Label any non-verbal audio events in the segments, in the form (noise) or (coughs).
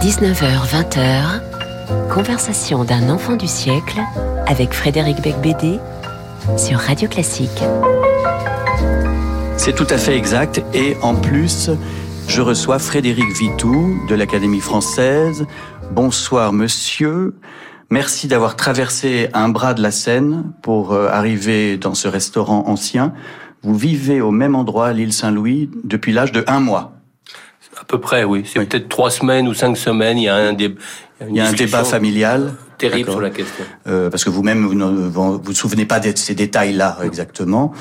19h-20h, conversation d'un enfant du siècle avec Frédéric Becbédé sur Radio Classique. C'est tout à fait exact et en plus, je reçois Frédéric Vitou de l'Académie française. Bonsoir monsieur. Merci d'avoir traversé un bras de la Seine pour euh, arriver dans ce restaurant ancien. Vous vivez au même endroit, l'île Saint-Louis, depuis l'âge de un mois. À peu près, oui. C'est peut-être trois semaines ou cinq semaines. Il y a un, il y a un débat familial terrible sur la question. Euh, parce que vous-même, vous ne vous, vous, souvenez pas de ces détails-là exactement.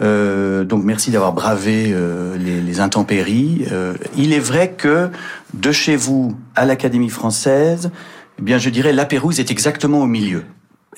Euh, donc merci d'avoir bravé euh, les, les, intempéries. Euh, il est vrai que de chez vous à l'Académie française, eh bien je dirais la Pérouse est exactement au milieu.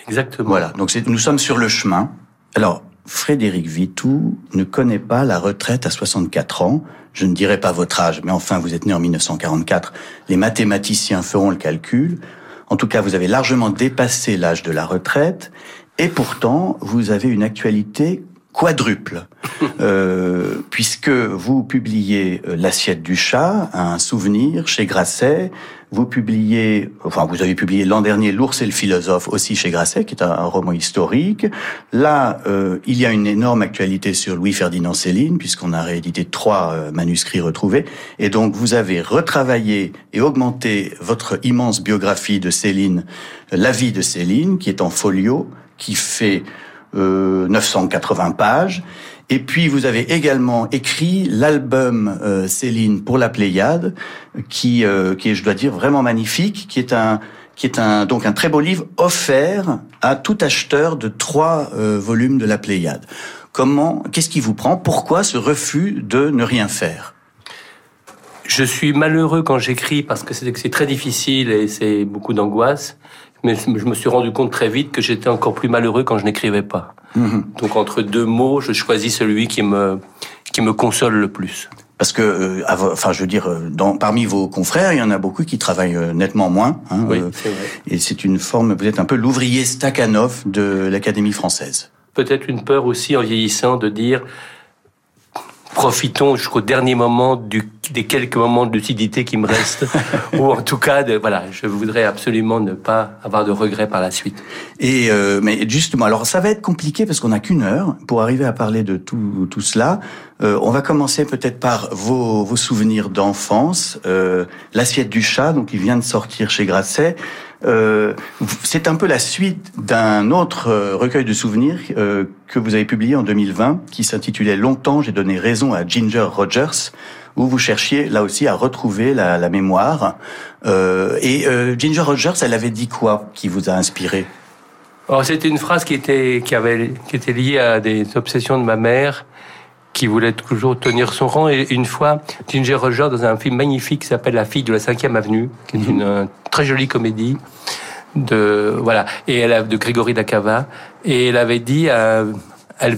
Exactement. Voilà, donc nous sommes sur le chemin. Alors, Frédéric Vitou ne connaît pas la retraite à 64 ans. Je ne dirai pas votre âge, mais enfin, vous êtes né en 1944. Les mathématiciens feront le calcul. En tout cas, vous avez largement dépassé l'âge de la retraite. Et pourtant, vous avez une actualité quadruple, (laughs) euh, puisque vous publiez euh, L'assiette du chat, un souvenir chez Grasset, vous publiez, enfin vous avez publié l'an dernier L'ours et le philosophe aussi chez Grasset, qui est un, roman historique. Là, euh, il y a une énorme actualité sur Louis-Ferdinand Céline, puisqu'on a réédité trois euh, manuscrits retrouvés. Et donc vous avez retravaillé et augmenté votre immense biographie de Céline, La vie de Céline, qui est en folio, qui fait 980 euh, pages. Et puis vous avez également écrit l'album euh, Céline pour la Pléiade, qui, euh, qui est, je dois dire, vraiment magnifique, qui est un qui est un donc un très beau livre offert à tout acheteur de trois volumes de la Pléiade. Comment, qu'est-ce qui vous prend? Pourquoi ce refus de ne rien faire? Je suis malheureux quand j'écris parce que c'est très difficile et c'est beaucoup d'angoisse. Mais je me suis rendu compte très vite que j'étais encore plus malheureux quand je n'écrivais pas. Mhm. Donc entre deux mots, je choisis celui qui me qui me console le plus. Parce que, euh, enfin, je veux dire, euh, dans, parmi vos confrères, il y en a beaucoup qui travaillent euh, nettement moins. Hein, oui, c'est vrai. Et c'est une forme, êtes un peu l'ouvrier Stakhanov de l'Académie française. Peut-être une peur aussi en vieillissant de dire profitons jusqu'au dernier moment du, des quelques moments de lucidité qui me restent, (laughs) ou en tout cas, de, voilà, je voudrais absolument ne pas avoir de regrets par la suite. Et euh, mais justement, alors ça va être compliqué parce qu'on n'a qu'une heure pour arriver à parler de tout, tout cela. Euh, on va commencer peut-être par vos, vos souvenirs d'enfance. Euh, L'assiette du chat, donc il vient de sortir chez Grasset. Euh, c'est un peu la suite d'un autre euh, recueil de souvenirs euh, que vous avez publié en 2020, qui s'intitulait Longtemps, j'ai donné raison à Ginger Rogers, où vous cherchiez là aussi à retrouver la, la mémoire. Euh, et Ginger Rogers, elle avait dit quoi qui vous a inspiré? C'était une phrase qui était qui avait qui était liée à des obsessions de ma mère qui voulait toujours tenir son rang. Et une fois, Ginger Rogers, dans un film magnifique qui s'appelle La fille de la cinquième avenue, qui est une euh, très jolie comédie de voilà. Et elle a de Grégory Dacava. Et elle avait dit euh, elle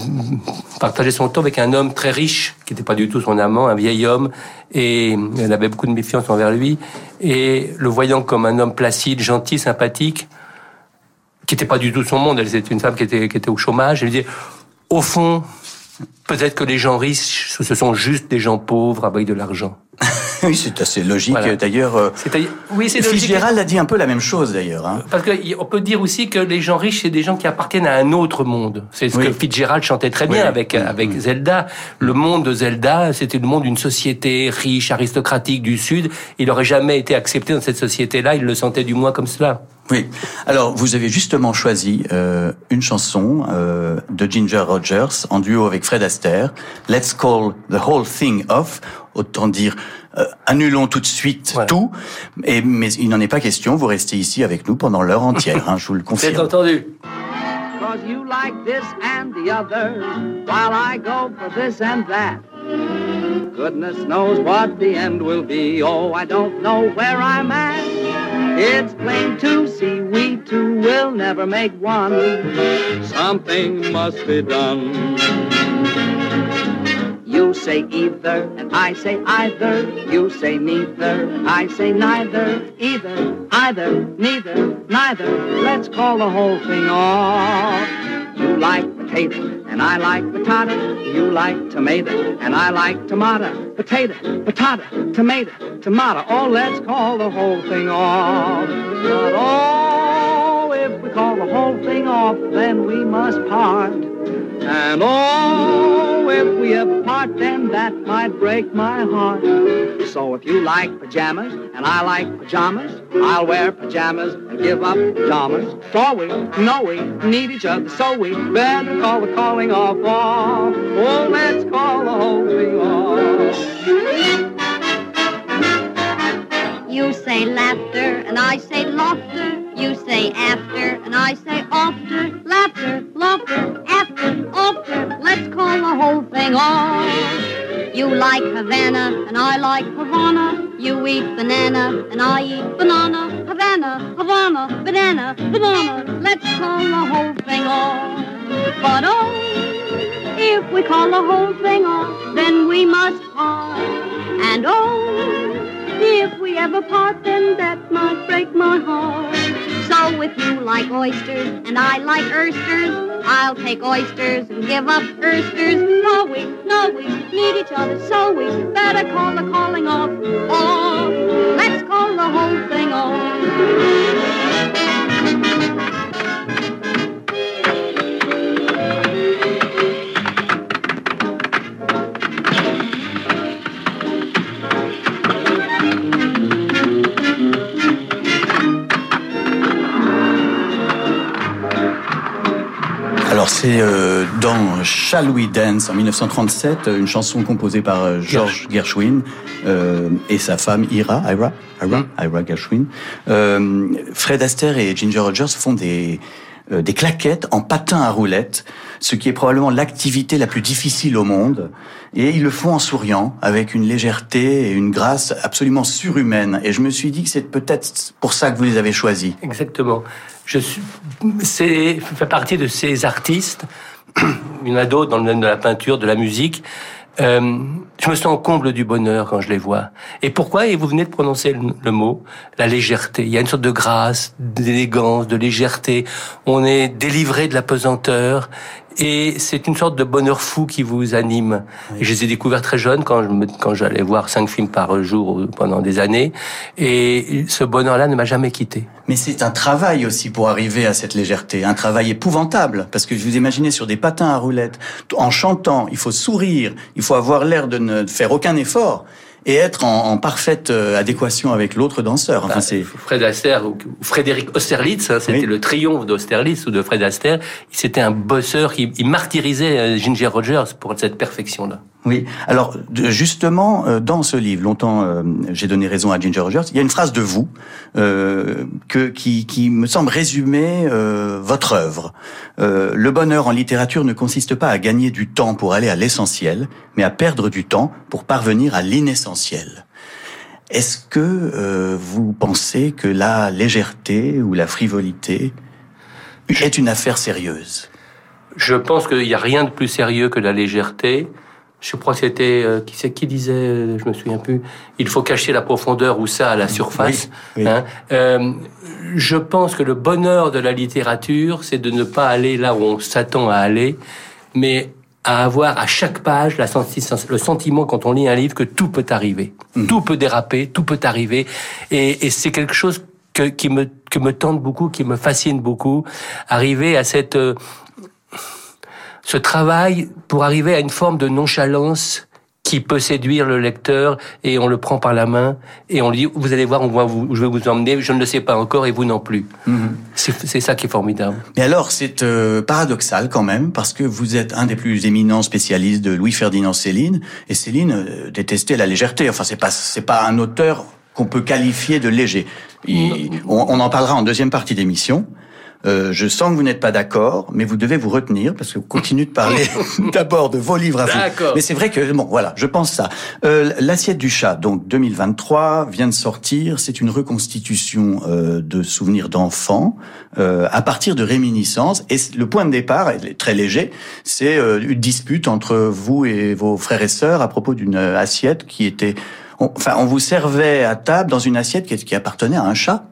partageait son temps avec un homme très riche qui n'était pas du tout son amant, un vieil homme, et elle avait beaucoup de méfiance envers lui. Et le voyant comme un homme placide, gentil, sympathique, qui n'était pas du tout son monde, elle c'était une femme qui était, qui était au chômage, elle lui dit, au fond, Peut-être que les gens riches, ce sont juste des gens pauvres avec de l'argent. (laughs) oui, c'est assez logique. D'ailleurs, euh, oui, c'est Fitzgerald a dit un peu la même chose d'ailleurs. Hein. Parce qu'on peut dire aussi que les gens riches, c'est des gens qui appartiennent à un autre monde. C'est ce que Fitzgerald chantait très bien avec avec Zelda. Le monde de Zelda, c'était le monde d'une société riche, aristocratique du Sud. Il n'aurait jamais été accepté dans cette société-là. Il le sentait du moins comme cela. Oui. Alors, vous avez justement choisi euh, une chanson euh, de Ginger Rogers en duo avec Fred Astaire. Let's call the whole thing off. Autant dire, euh, annulons tout de suite tout. Et mais il n'en est pas question. Vous restez ici avec nous pendant l'heure entière. Hein, je vous le confirme. C'est entendu. You like this and the other, while I go for this and that. Goodness knows what the end will be. Oh, I don't know where I'm at. It's plain to see we two will never make one. Something must be done. Say either, and I say either. You say neither, I say neither. Either, either, neither, neither. Let's call the whole thing off. You like potato, and I like potato. You like tomato, and I like tomato. Potato, potato, tomato, tomato. Oh, let's call the whole thing off. But oh, if we call the whole thing off, then we must part. And oh, if we apart, then that might break my heart. So if you like pajamas and I like pajamas, I'll wear pajamas and give up pajamas. For we know we need each other, so we better call the calling off. off. Oh, let's call the whole thing off. You say laughter and I say laughter. You say after and I say after. Laughter, laughter, after, after. Let's call the whole thing off. You like Havana and I like Havana. You eat banana and I eat banana. Havana, Havana, banana, banana. Let's call the whole thing off. But oh, if we call the whole thing off, then we must part. And oh, if we ever part, then that might break my heart. So if you like oysters and I like oysters, I'll take oysters and give up oysters. No, we, no, we need each other, so we better call the calling off. Off. Let's call the whole thing off. Alors c'est euh, dans Shall We Dance en 1937, une chanson composée par euh, George Gershwin euh, et sa femme Ira, Ira, Ira, Ira Gershwin. Euh, Fred Astaire et Ginger Rogers font des euh, des claquettes en patin à roulettes, ce qui est probablement l'activité la plus difficile au monde. Et ils le font en souriant, avec une légèreté et une grâce absolument surhumaine. Et je me suis dit que c'est peut-être pour ça que vous les avez choisis. Exactement. Je suis, c'est fait partie de ces artistes. (clears throat) Il y en a d'autres dans le domaine de la peinture, de la musique. Euh, je me sens comble du bonheur quand je les vois. Et pourquoi Et vous venez de prononcer le mot, la légèreté. Il y a une sorte de grâce, d'élégance, de légèreté. On est délivré de la pesanteur. Et c'est une sorte de bonheur fou qui vous anime. Je les ai découverts très jeunes quand je me- quand j'allais voir cinq films par jour pendant des années. Et ce bonheur-là ne m'a jamais quitté. Mais c'est un travail aussi pour arriver à cette légèreté, un travail épouvantable, parce que je vous imaginez sur des patins à roulettes, en chantant, il faut sourire, il faut avoir l'air de ne faire aucun effort et être en, en parfaite euh, adéquation avec l'autre danseur. Enfin, Bah, c'est Fred Astaire ou Frédéric Austerlitz, hein, c'était Oui. le triomphe d'Austerlitz ou de Fred Astaire. C'était un bosseur qui il martyrisait euh, Ginger Rogers pour cette perfection-là. Oui. Alors justement, euh, dans ce livre, longtemps, euh, j'ai donné raison à Ginger Rogers. Il y a une phrase de vous euh, que qui, qui me semble résumer euh, votre œuvre. Le bonheur en littérature ne consiste pas à gagner du temps pour aller à l'essentiel, mais à perdre du temps pour parvenir à l'inessentiel. Est-ce que vous pensez que la légèreté ou la frivolité est une affaire sérieuse? Je pense qu'il n'y a rien de plus sérieux que la légèreté. Je crois que c'était euh, qui c'est qui disait, euh, je me souviens plus. Il faut cacher la profondeur ou ça à la surface. Oui, oui. hein. Euh, je pense que le bonheur de la littérature, c'est de ne pas aller là où on s'attend à aller, mais à avoir à chaque page la senti- le sentiment quand on lit un livre que tout peut arriver, tout peut déraper, tout peut arriver, et, et c'est quelque chose que, qui me que me tente beaucoup, qui me fascine beaucoup, arriver à cette euh, ce travail pour arriver à une forme de nonchalance qui peut séduire le lecteur et on le prend par la main et on lui dit vous allez voir on va vous, je vais vous emmener je ne le sais pas encore et vous non plus c'est c'est ça qui est formidable Mais alors, c'est euh, paradoxal quand même, parce que vous êtes un des plus éminents spécialistes de Louis-Ferdinand Céline, et Céline euh, détestait la légèreté. Enfin, c'est pas c'est pas un auteur qu'on peut qualifier de léger. On, on en parlera en deuxième partie d'émission. Euh, je sens que vous n'êtes pas d'accord, mais vous devez vous retenir parce que vous continuez de parler (laughs) (laughs) d'abord de vos livres à vous. Mais c'est vrai que bon, voilà, je pense ça. Euh, L'assiette du chat, donc 2023, vient de sortir. C'est une reconstitution euh, de souvenirs d'enfants euh, à partir de réminiscences. Et le point de départ est très léger. C'est euh, une dispute entre vous et vos frères et sœurs à propos d'une assiette qui était, enfin, on vous servait à table dans une assiette qui appartenait à un chat.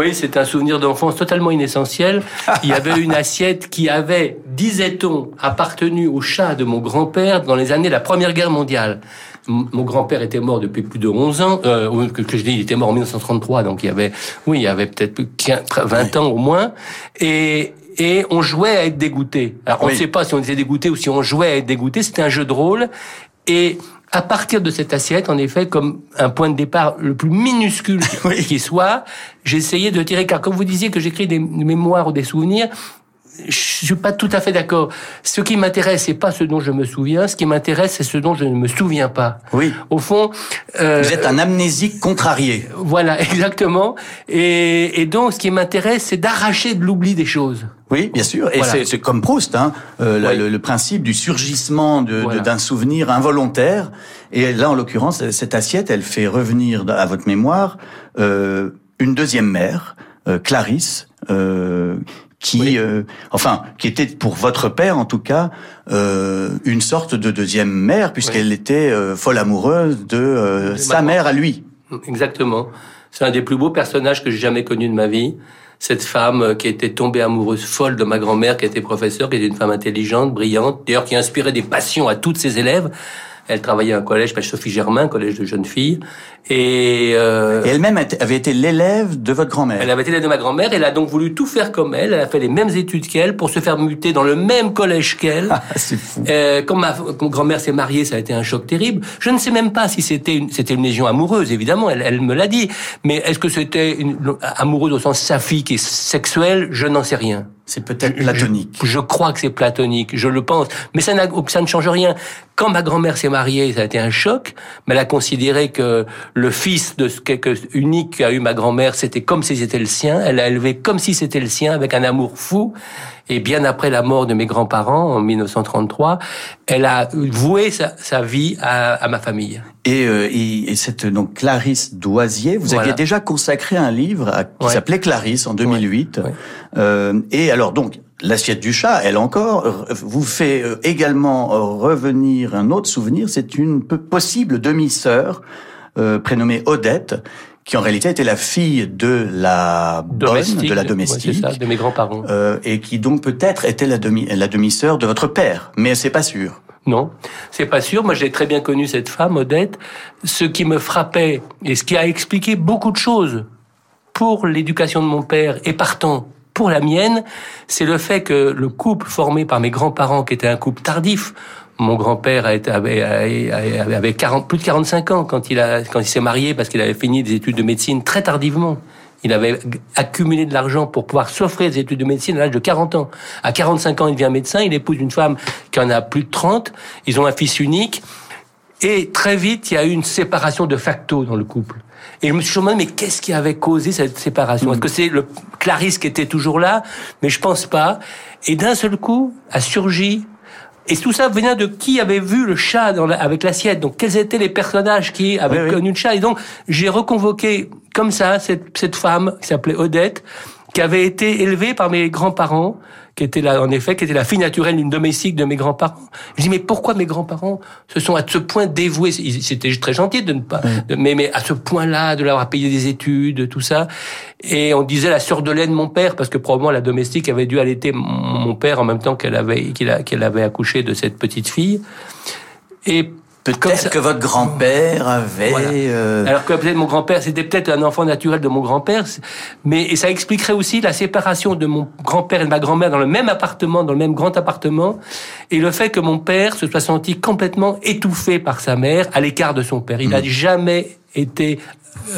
Oui, c'est un souvenir d'enfance totalement inessentiel. Il y avait une assiette qui avait, disait-on, appartenu au chat de mon grand-père dans les années de la Première Guerre mondiale. M- Mon grand-père était mort depuis plus de 11 ans, euh, que, que je dis, il était mort en 1933, donc il y avait, oui, il y avait peut-être plus de 15, 20 ans au moins, et, et on jouait à être dégoûté. Alors on ne Oui. sait pas si on était dégoûté ou si on jouait à être dégoûté, c'était un jeu de rôle, et à partir de cette assiette, en effet, comme un point de départ le plus minuscule (laughs) Oui. qui soit, j'essayais de tirer, car comme vous disiez que j'écris des mémoires ou des souvenirs, je suis pas tout à fait d'accord. Ce qui m'intéresse, c'est pas ce dont je me souviens. Ce qui m'intéresse, c'est ce dont je ne me souviens pas. Oui. Au fond, euh, Vous êtes un amnésique contrarié. voilà, (laughs) exactement. Et, et donc, ce qui m'intéresse, c'est d'arracher de l'oubli des choses. Oui, bien sûr. Et Voilà. c'est- comme Proust, hein, euh, Oui. le, le principe du surgissement Voilà. d'un souvenir involontaire. Et là, en l'occurrence, cette assiette, elle fait revenir à votre mémoire euh, une deuxième mère, euh, Clarisse, euh, qui, Oui. euh, enfin, qui était pour votre père, en tout cas, euh, une sorte de deuxième mère, puisqu'elle était euh, folle amoureuse de euh, De sa mère à lui. Exactement. C'est un des plus beaux personnages que j'ai jamais connu de ma vie. Cette femme euh, qui était tombée amoureuse folle de ma grand-mère, qui était professeure, qui était une femme intelligente, brillante, d'ailleurs qui inspirait des passions à toutes ses élèves. Elle travaillait à un collège, s'appelle Sophie Germain, collège de jeunes filles. Et, euh, Et elle-même avait été l'élève de votre grand-mère. elle avait été l'élève de ma grand-mère, elle a donc voulu tout faire comme elle, elle a fait les mêmes études qu'elle pour se faire muter dans le même collège qu'elle. Ah, c'est fou. Euh, quand ma grand-mère s'est mariée, ça a été un choc terrible. Je ne sais même pas si c'était une, c'était une légion amoureuse, évidemment, elle, elle me l'a dit. Mais est-ce que c'était une amoureuse au sens saphique et sexuel? Je n'en sais rien. C'est peut-être platonique. Je, je crois que c'est platonique, je le pense. Mais ça, ça ne change rien. Quand ma grand-mère s'est mariée, ça a été un choc. Mais elle a considéré que le fils de ce quelque unique qu'a eu ma grand-mère, c'était comme si c'était le sien. Elle l'a élevé comme si c'était le sien, avec un amour fou. Et bien après la mort de mes grands-parents, en 1933, elle a voué sa, sa vie à, à ma famille. Et, euh, et, et cette donc Clarisse Doisier, vous Voilà. aviez déjà consacré un livre à- qui Ouais. s'appelait Clarisse en 2008. Ouais. Euh, et alors donc l'assiette du chat, elle encore euh, vous fait euh, également euh, revenir un autre souvenir. C'est une possible demi-sœur euh, prénommée Odette, qui en réalité était la fille de la bonne, de la ouais, domestique. c'est ça, de mes grands-parents. euh, et qui donc peut-être était la demi la demi-sœur de votre père, mais c'est pas sûr. Non, c'est pas sûr. Moi, j'ai très bien connu cette femme, Odette. Ce qui me frappait et ce qui a expliqué beaucoup de choses pour l'éducation de mon père et partant pour la mienne, c'est le fait que le couple formé par mes grands-parents, qui était un couple tardif, mon grand-père avait, avait, avait 40, plus de 45 ans quand il, quand il s'est marié parce qu'il avait fini des études de médecine très tardivement. Il avait accumulé de l'argent pour pouvoir s'offrir des études de médecine à l'âge de 40 ans. À 45 ans, il devient médecin, il épouse une femme qui en a plus de 30, ils ont un fils unique, et très vite, il y a eu une séparation de facto dans le couple. Et je me suis demandé, mais qu'est-ce qui avait causé cette séparation Est-ce que c'est le Clarisse qui était toujours là Mais je pense pas. Et d'un seul coup, a surgi et tout ça venait de qui avait vu le chat dans la- avec l'assiette. Donc, quels étaient les personnages qui avaient Oui, oui. connu le chat Et donc, j'ai reconvoqué comme ça cette, cette femme qui s'appelait Odette, qui avait été élevée par mes grands-parents, qui était là, en effet, qui était la fille naturelle d'une domestique de mes grands-parents. Je dis, mais pourquoi mes grands-parents se sont à ce point dévoués? C'était très gentil de ne pas, de- mais, mais à ce point-là, de leur avoir payé des études, tout ça. Et on disait la sœur de lait de mon père, parce que probablement la domestique avait dû allaiter mon père en même temps qu'elle avait, qu'il qu'elle avait accouché de cette petite fille. Et Peut-être que votre grand-père avait. Voilà. euh, alors que peut-être mon grand-père, c'était peut-être un enfant naturel de mon grand-père, mais et ça expliquerait aussi la séparation de mon grand-père et de ma grand-mère dans le même appartement, dans le même grand appartement, et le fait que mon père se soit senti complètement étouffé par sa mère, à l'écart de son père. Il n'a jamais été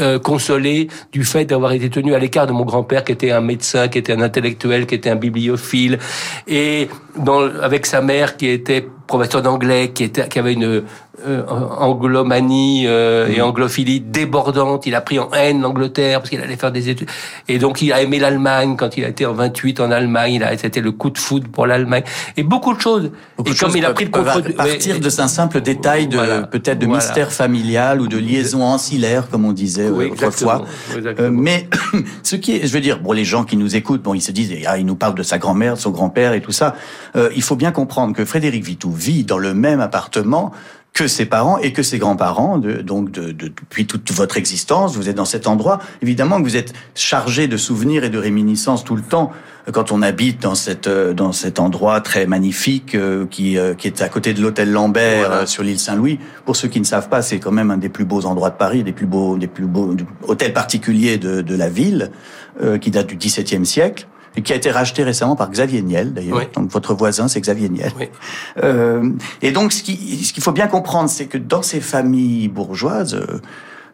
euh, consolé du fait d'avoir été tenu à l'écart de mon grand-père, qui était un médecin, qui était un intellectuel, qui était un bibliophile, et dans, avec sa mère qui était professeur d'anglais, qui était, qui avait une euh, anglomanie euh, et anglophilie débordante. Il a pris en haine l'Angleterre parce qu'il allait faire des études. Et donc il a aimé l'Allemagne quand il a été en 28 en Allemagne. Il a, c'était le coup de foudre pour l'Allemagne. Et beaucoup de choses. beaucoup et de comme choses il a pris le contre partir de un simple détail de Voilà. peut-être de Voilà. mystère familial ou de liaison ancillaire comme on disait Oui, euh, autrefois. exactement. Exactement. Euh, mais (coughs) ce qui est, je veux dire, bon, les gens qui nous écoutent, bon, ils se disent, ah, il nous parle de sa grand-mère, de son grand-père et tout ça. Euh, il faut bien comprendre que Frédéric Vitou vit dans le même appartement que ses parents et que ses grands-parents, de, donc de, de- depuis toute votre existence, vous êtes dans cet endroit. Évidemment que vous êtes chargé de souvenirs et de réminiscences tout le temps quand on habite dans cette euh, dans cet endroit très magnifique euh, qui euh, qui est à côté de l'hôtel Lambert Voilà. euh, sur l'île Saint-Louis. Pour ceux qui ne savent pas, c'est quand même un des plus beaux endroits de Paris, des plus beaux des plus beaux hôtels particuliers de, de la ville, euh, qui date du XVIIe siècle et qui a été racheté récemment par Xavier Niel d'ailleurs. Oui. Donc votre voisin, c'est Xavier Niel. Oui. Euh, et donc, ce qui- ce qu'il faut bien comprendre, c'est que dans ces familles bourgeoises, euh,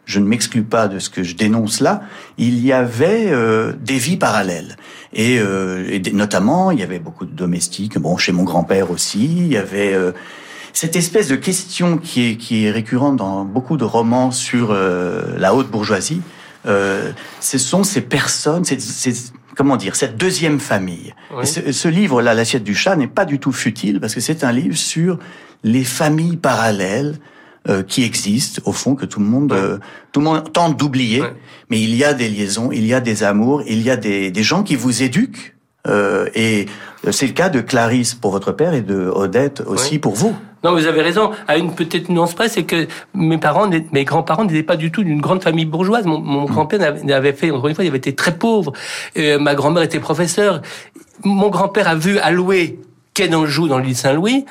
je ne m'exclus pas de ce que je dénonce là, il y avait euh, des vies parallèles. Et, euh, et des- notamment, il y avait beaucoup de domestiques. Bon, chez mon grand-père aussi, il y avait euh, cette espèce de question qui est, qui est récurrente dans beaucoup de romans sur euh, la haute bourgeoisie. Euh, ce sont ces personnes, ces, ces- comment dire, cette deuxième famille. Oui. Ce, ce livre-là, L'assiette du chat, n'est pas du tout futile parce que c'est un livre sur les familles parallèles euh, qui existent, au fond, que tout le monde, euh, tout le monde tente d'oublier. Mais il y a des liaisons, il y a des amours, il y a des, des gens qui vous éduquent. Euh, et c'est le cas de Clarisse pour votre père et de Odette aussi pour vous. Non, vous avez raison. À une petite nuance près, c'est que mes parents, mes grands-parents n'étaient pas du tout d'une grande famille bourgeoise. Mon, mon grand-père avait fait, encore une fois, il avait été très pauvre. Euh, ma grand-mère était professeure. Mon grand-père a vu allouer quai d'Anjou dans l'île Saint-Louis.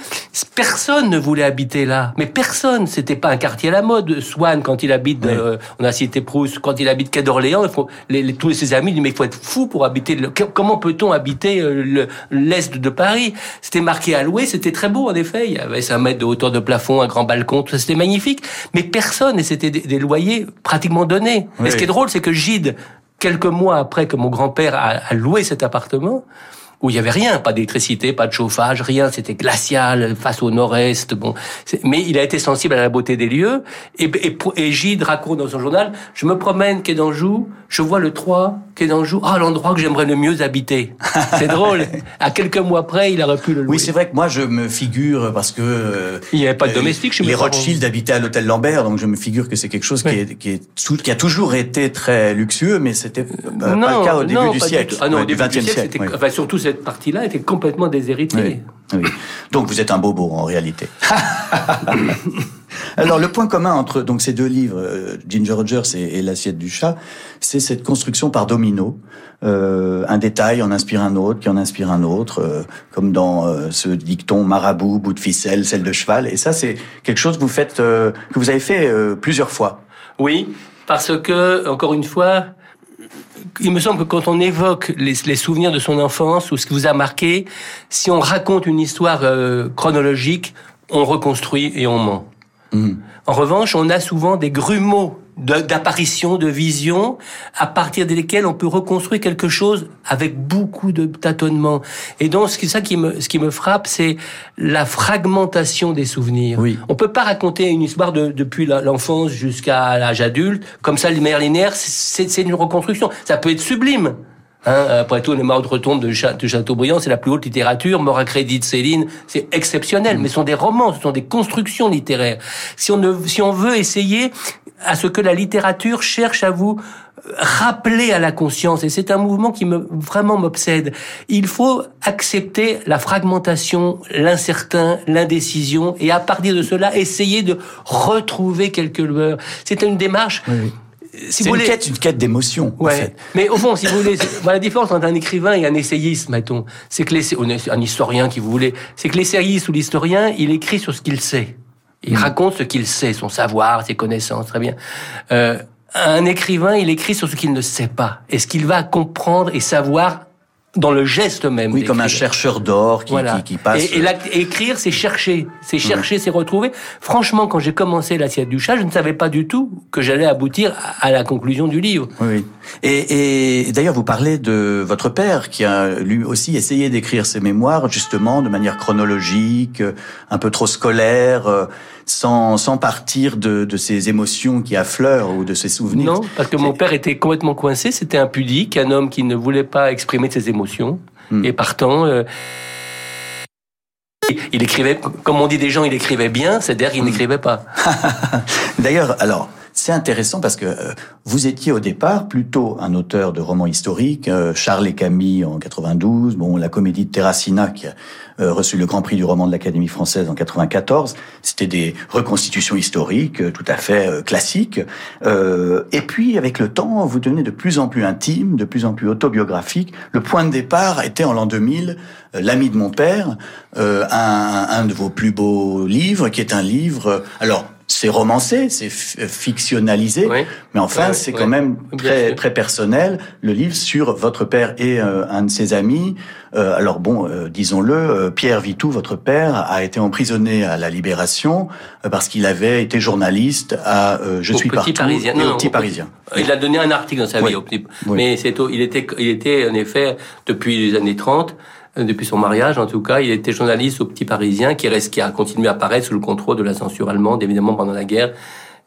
Personne ne voulait habiter là. Mais personne. C'était pas un quartier à la mode. Swann, quand il habite, Oui. euh, on a cité Proust, quand il habite quai d'Orléans, il faut- les, les- tous ses amis disent, mais il faut être fou pour habiter le, comment peut-on habiter euh, le- l'est de Paris? C'était marqué à louer, c'était très beau, en effet. Il y avait 5 mètres de hauteur de plafond, un grand balcon, tout ça, c'était magnifique. Mais personne, et c'était des, des loyers pratiquement donnés. Oui. Et ce qui est drôle, c'est que Gide, quelques mois après que mon grand-père a, a loué cet appartement, où il y avait rien, pas d'électricité, pas de chauffage, rien, c'était glacial face au nord-est. Bon, mais il a été sensible à la beauté des lieux. Et, et, et Gide raconte dans son journal je me promène quai d'Anjou, je vois le 3 quai d'Anjou, ah l'endroit que j'aimerais le mieux habiter. (laughs) C'est drôle. À quelques mois près, il aurait pu le louer. Oui, c'est vrai que moi je me figure parce que euh, Il n'y avait pas de euh, domestique mes les. Rothschild habitaient à l'hôtel Lambert, donc je me figure que c'est quelque chose qui, est, qui, est qui a toujours été très luxueux, mais c'était pas le cas au début non, du siècle. Ah non, ouais, au du début XXe siècle. c'était- oui. enfin, surtout cette partie-là était complètement déshéritée. Oui, oui. Donc vous êtes un bobo en réalité. (laughs) Alors le point commun entre donc ces deux livres, euh, Ginger Rogers et, et l'assiette du chat, c'est cette construction par domino. Euh, un détail en inspire un autre, qui en inspire un autre, euh, comme dans euh, ce dicton marabout, bout de ficelle, celle de cheval. Et ça, c'est quelque chose que vous faites, euh, que vous avez fait euh, plusieurs fois. Oui, parce que, encore une fois, il me semble que quand on évoque les, les souvenirs de son enfance ou ce qui vous a marqué, si on raconte une histoire euh, chronologique, on reconstruit et on ment. Mhm. En revanche, on a souvent des grumeaux d'apparitions, de visions, à partir desquels on peut reconstruire quelque chose avec beaucoup de tâtonnements. Et donc, ce qui, ça qui me, ce qui me frappe, c'est la fragmentation des souvenirs. Oui. On peut pas raconter une histoire de, depuis l'enfance jusqu'à l'âge adulte, comme ça, les manière linéaire, c'est c'est une reconstruction. Ça peut être sublime. Hein, après tout, les morts de retombe de, Cha- de Chateaubriand, c'est la plus haute littérature. Mort à crédit de Céline, c'est exceptionnel. Mais ce sont des romans, ce sont des constructions littéraires. Si on, ne, si on veut essayer à ce que la littérature cherche à vous euh, rappeler à la conscience, et c'est un mouvement qui me vraiment m'obsède. Il faut accepter la fragmentation, l'incertain, l'indécision, et à partir de cela, essayer de retrouver quelques lueurs. C'est une démarche. Si C'est une voulez- quête, une quête d'émotion. en Ouais. fait. Mais au fond, si vous voulez, voilà, la différence entre un écrivain et un essayiste, mettons, c'est que les, on est un historien, qui vous voulez, c'est que l'essayiste ou l'historien, il écrit sur ce qu'il sait. Il raconte ce qu'il sait, son savoir, ses connaissances, très bien. Euh, un écrivain, il écrit sur ce qu'il ne sait pas et ce qu'il va comprendre et savoir dans le geste même. Oui, comme un chercheur d'or qui, Voilà. qui, qui passe. Et, écrire, c'est chercher, c'est chercher, c'est retrouver. Franchement, quand j'ai commencé l'assiette du chat, je ne savais pas du tout que j'allais aboutir à la conclusion du livre. Oui. Et, et d'ailleurs, vous parlez de votre père qui a lui aussi essayé d'écrire ses mémoires justement de manière chronologique, un peu trop scolaire, euh, sans, sans partir de, de ses émotions qui affleurent ou de ses souvenirs. Non, parce que mon père était complètement coincé. C'était un pudique, un homme qui ne voulait pas exprimer ses émotions. Hmm. Et partant, euh, il écrivait, comme on dit des gens, il écrivait bien, c'est-à-dire Hmm. qu'il n'écrivait pas. (laughs) D'ailleurs, alors, c'est intéressant parce que euh, vous étiez au départ plutôt un auteur de romans historiques, euh, Charles et Camille en 92, bon la comédie de Terracina qui a euh, reçu le Grand Prix du roman de l'Académie française en 94. C'était des reconstitutions historiques tout à fait classiques. et puis avec le temps, vous devenez de plus en plus intime, de plus en plus autobiographique. Le point de départ était en l'an 2000, L'ami de mon père, un, un de vos plus beaux livres, qui est un livre. Alors c'est romancé, c'est fictionnalisé, mais enfin c'est quand même très très personnel. Le livre sur votre père et euh, un de ses amis. Euh, alors bon, euh, disons-le, Pierre Vitou, votre père, a été emprisonné à la Libération parce qu'il avait été journaliste à Je suis petit partout, Parisien. Non, au Petit Parisien. Il a donné un article dans sa vie, au petit... mais c'est il était il était en effet depuis les années 30 depuis son mariage en tout cas. Il était journaliste au Petit Parisien qui, reste, qui a continué à apparaître sous le contrôle de la censure allemande, évidemment pendant la guerre,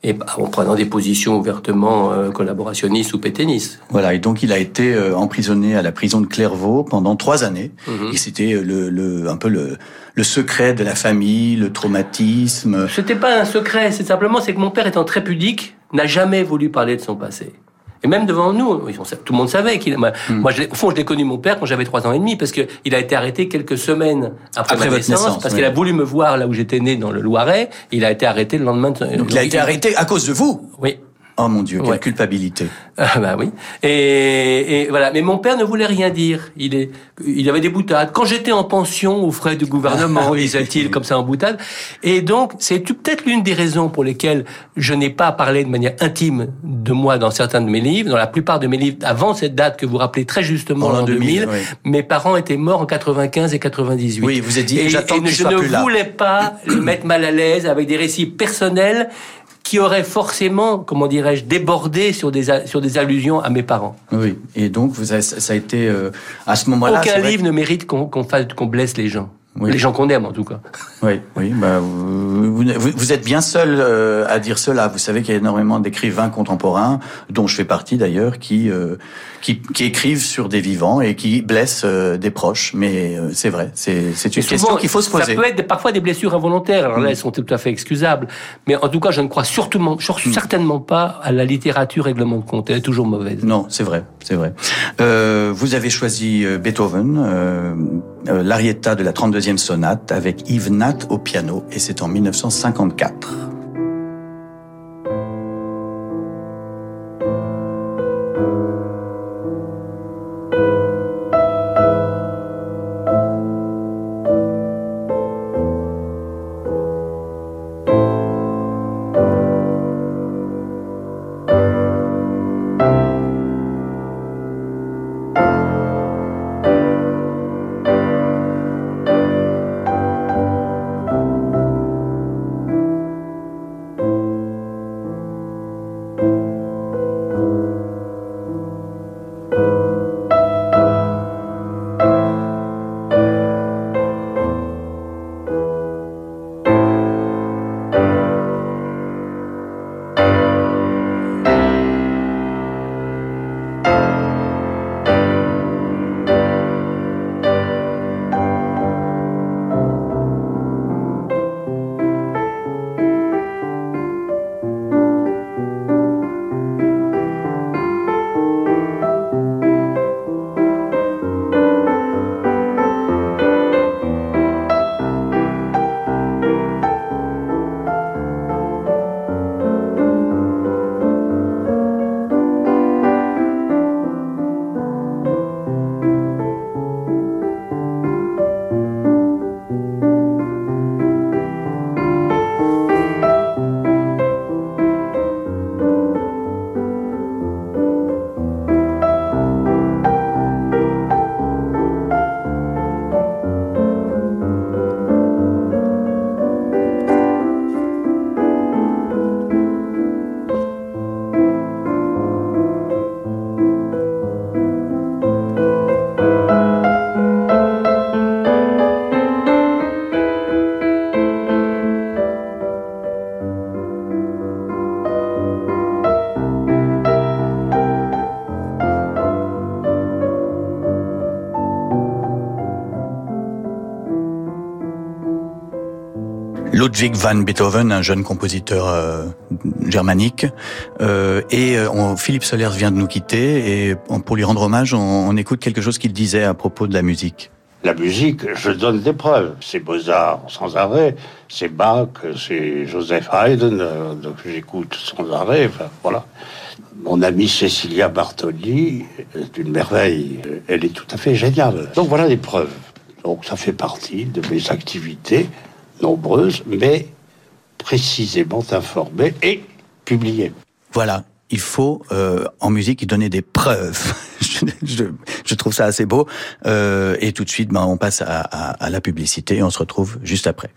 et en prenant des positions ouvertement euh, collaborationnistes ou pétainistes. Voilà, et donc il a été euh, emprisonné à la prison de Clairvaux pendant trois années. Mhm. Et c'était euh, le, le, un peu le, le secret de la famille, le traumatisme. C'était pas un secret, c'est simplement c'est que mon père étant très pudique, n'a jamais voulu parler de son passé. Et même devant nous, tout le monde savait qu'il. Moi, hmm. au fond, je l'ai connu mon père quand j'avais trois ans et demi, parce que il a été arrêté quelques semaines après, ma naissance, parce qu'il a voulu me voir là où j'étais né dans le Loiret. Il a été arrêté le lendemain. De... Donc, il a été arrêté à cause de vous. Oui. Oh mon Dieu, quelle culpabilité. Ah bah oui. Et, et, voilà. Mais mon père ne voulait rien dire. Il est, il avait des boutades. Quand j'étais en pension aux frais du gouvernement, (laughs) ah, disait-il comme ça en boutade. Et donc, c'est peut-être l'une des raisons pour lesquelles je n'ai pas parlé de manière intime de moi dans certains de mes livres. Dans la plupart de mes livres, avant cette date que vous rappelez très justement en 2000, mes parents étaient morts en 95 et 98. Oui, vous êtes dit, que je ne voulais pas les mettre mal à l'aise avec des récits personnels qui aurait forcément, comment dirais-je, débordé sur des, sur des allusions à mes parents. Oui, et donc vous avez, ça a été euh, à ce moment-là. Aucun livre ne mérite qu'on fasse qu'on blesse les gens. Les gens qu'on aime, en tout cas. Oui, oui. Bah, vous, vous, vous, êtes bien seul euh, à dire cela. Vous savez qu'il y a énormément d'écrivains contemporains, dont je fais partie d'ailleurs, qui, euh, qui, qui écrivent sur des vivants et qui blessent euh, des proches. Mais c'est vrai, c'est une question qu'il faut se poser. Ça peut être parfois des blessures involontaires. Alors là, elles sont tout à fait excusables. Mais en tout cas, je ne crois surtout, mm. certainement pas à la littérature règlement de compte. Elle est toujours mauvaise. Non, c'est vrai, c'est vrai. vous avez choisi Beethoven, l'arietta de la 32 sonate avec Yves Nat au piano et c'est en 1954. Ludwig van Beethoven, un jeune compositeur euh, germanique. Euh, et on, Philippe Solers vient de nous quitter et pour lui rendre hommage, on, écoute quelque chose qu'il disait à propos de la musique. La musique, je donne des preuves. C'est Beaux-Arts sans arrêt, c'est Bach, c'est Joseph Haydn, donc j'écoute sans arrêt, voilà. Mon amie Cecilia Bartoli est une merveille. Elle est tout à fait géniale. Donc voilà des preuves. Donc ça fait partie de mes activités nombreuses, mais précisément informées et publiées. Voilà, il faut euh, en musique donner des preuves. (laughs) je, trouve ça assez beau. Euh, et tout de suite, ben, on passe à, à la publicité et on se retrouve juste après.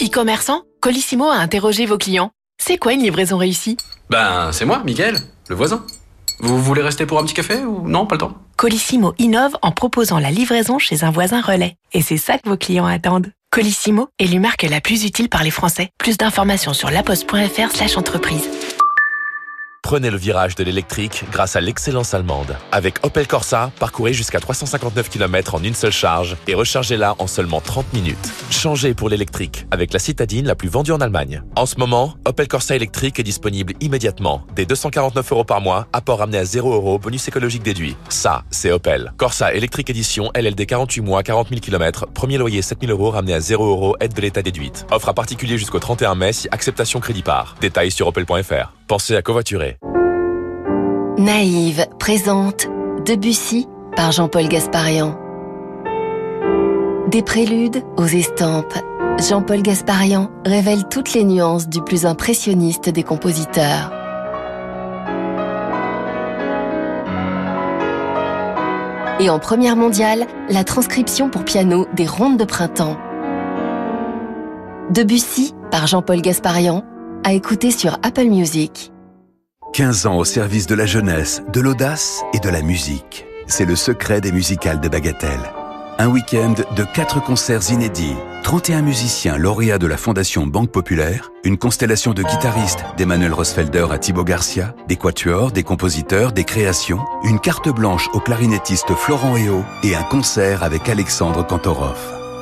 E-commerçant, Colissimo a interrogé vos clients. C'est quoi une livraison réussie? Ben, c'est moi, Miguel, le voisin. Vous voulez rester pour un petit café ou non, pas le temps? Colissimo innove en proposant la livraison chez un voisin relais. Et c'est ça que vos clients attendent. Colissimo est l'humarque la plus utile par les Français. Plus d'informations sur laposte.fr slash entreprise. Prenez le virage de l'électrique grâce à l'excellence allemande. Avec Opel Corsa, parcourez jusqu'à 359 km en une seule charge et rechargez-la en seulement 30 minutes. Changez pour l'électrique avec la citadine la plus vendue en Allemagne. En ce moment, Opel Corsa électrique est disponible immédiatement. Dès 249 euros par mois, apport ramené à 0 euros, bonus écologique déduit. Ça, c'est Opel. Corsa électrique édition LLD 48 mois, 40 000 km. Premier loyer 7000 euros ramené à 0 euros, aide de l'État déduite. Offre à particulier jusqu'au 31 mai si acceptation crédit par. Détails sur opel.fr. Pensez à covoiturer. Naïve présente Debussy par Jean-Paul Gasparian. Des préludes aux estampes, Jean-Paul Gasparian révèle toutes les nuances du plus impressionniste des compositeurs. Et en première mondiale, la transcription pour piano des rondes de printemps. Debussy par Jean-Paul Gasparian, à écouter sur Apple Music. 15 ans au service de la jeunesse, de l'audace et de la musique. C'est le secret des musicales de Bagatelle. Un week-end de 4 concerts inédits, 31 musiciens lauréats de la Fondation Banque Populaire, une constellation de guitaristes d'Emmanuel Rosfelder à Thibaut Garcia, des quatuors, des compositeurs, des créations, une carte blanche au clarinettiste Florent Eo et un concert avec Alexandre Kantorov.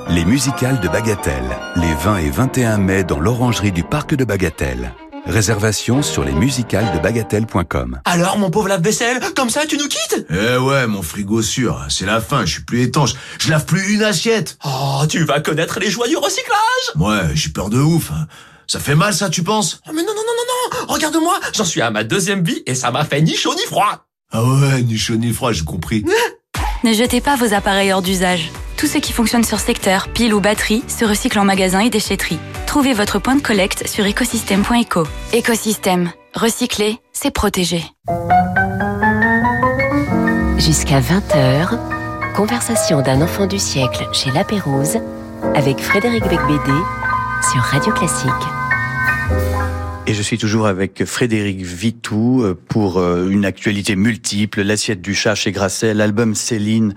Les musicales de Bagatelle, les 20 et 21 mai dans l'orangerie du Parc de Bagatelle. Réservation sur les musicales de bagatelle.com. Alors, mon pauvre lave-vaisselle, comme ça, tu nous quittes? Eh ouais, mon frigo sûr. C'est la fin, je suis plus étanche. Je lave plus une assiette. Oh, tu vas connaître les joies du recyclage Ouais, j'ai peur de ouf. Hein. Ça fait mal, ça, tu penses? Oh, Mais non, non, non, non, non Regarde-moi, j'en suis à ma deuxième vie et ça m'a fait ni chaud ni froid Ah ouais, ni chaud ni froid, j'ai compris. (laughs) ne jetez pas vos appareils hors d'usage. Tout ce qui fonctionne sur secteur, pile ou batterie, se recycle en magasin et déchetterie. Trouvez votre point de collecte sur écosystème.eco. Écosystème. Recycler, c'est protéger. Jusqu'à 20h, conversation d'un enfant du siècle chez La Pérouse avec Frédéric Becbédé sur Radio Classique. Et je suis toujours avec Frédéric Vitou euh, pour euh, une actualité multiple, l'assiette du chat chez Grasset, l'album Céline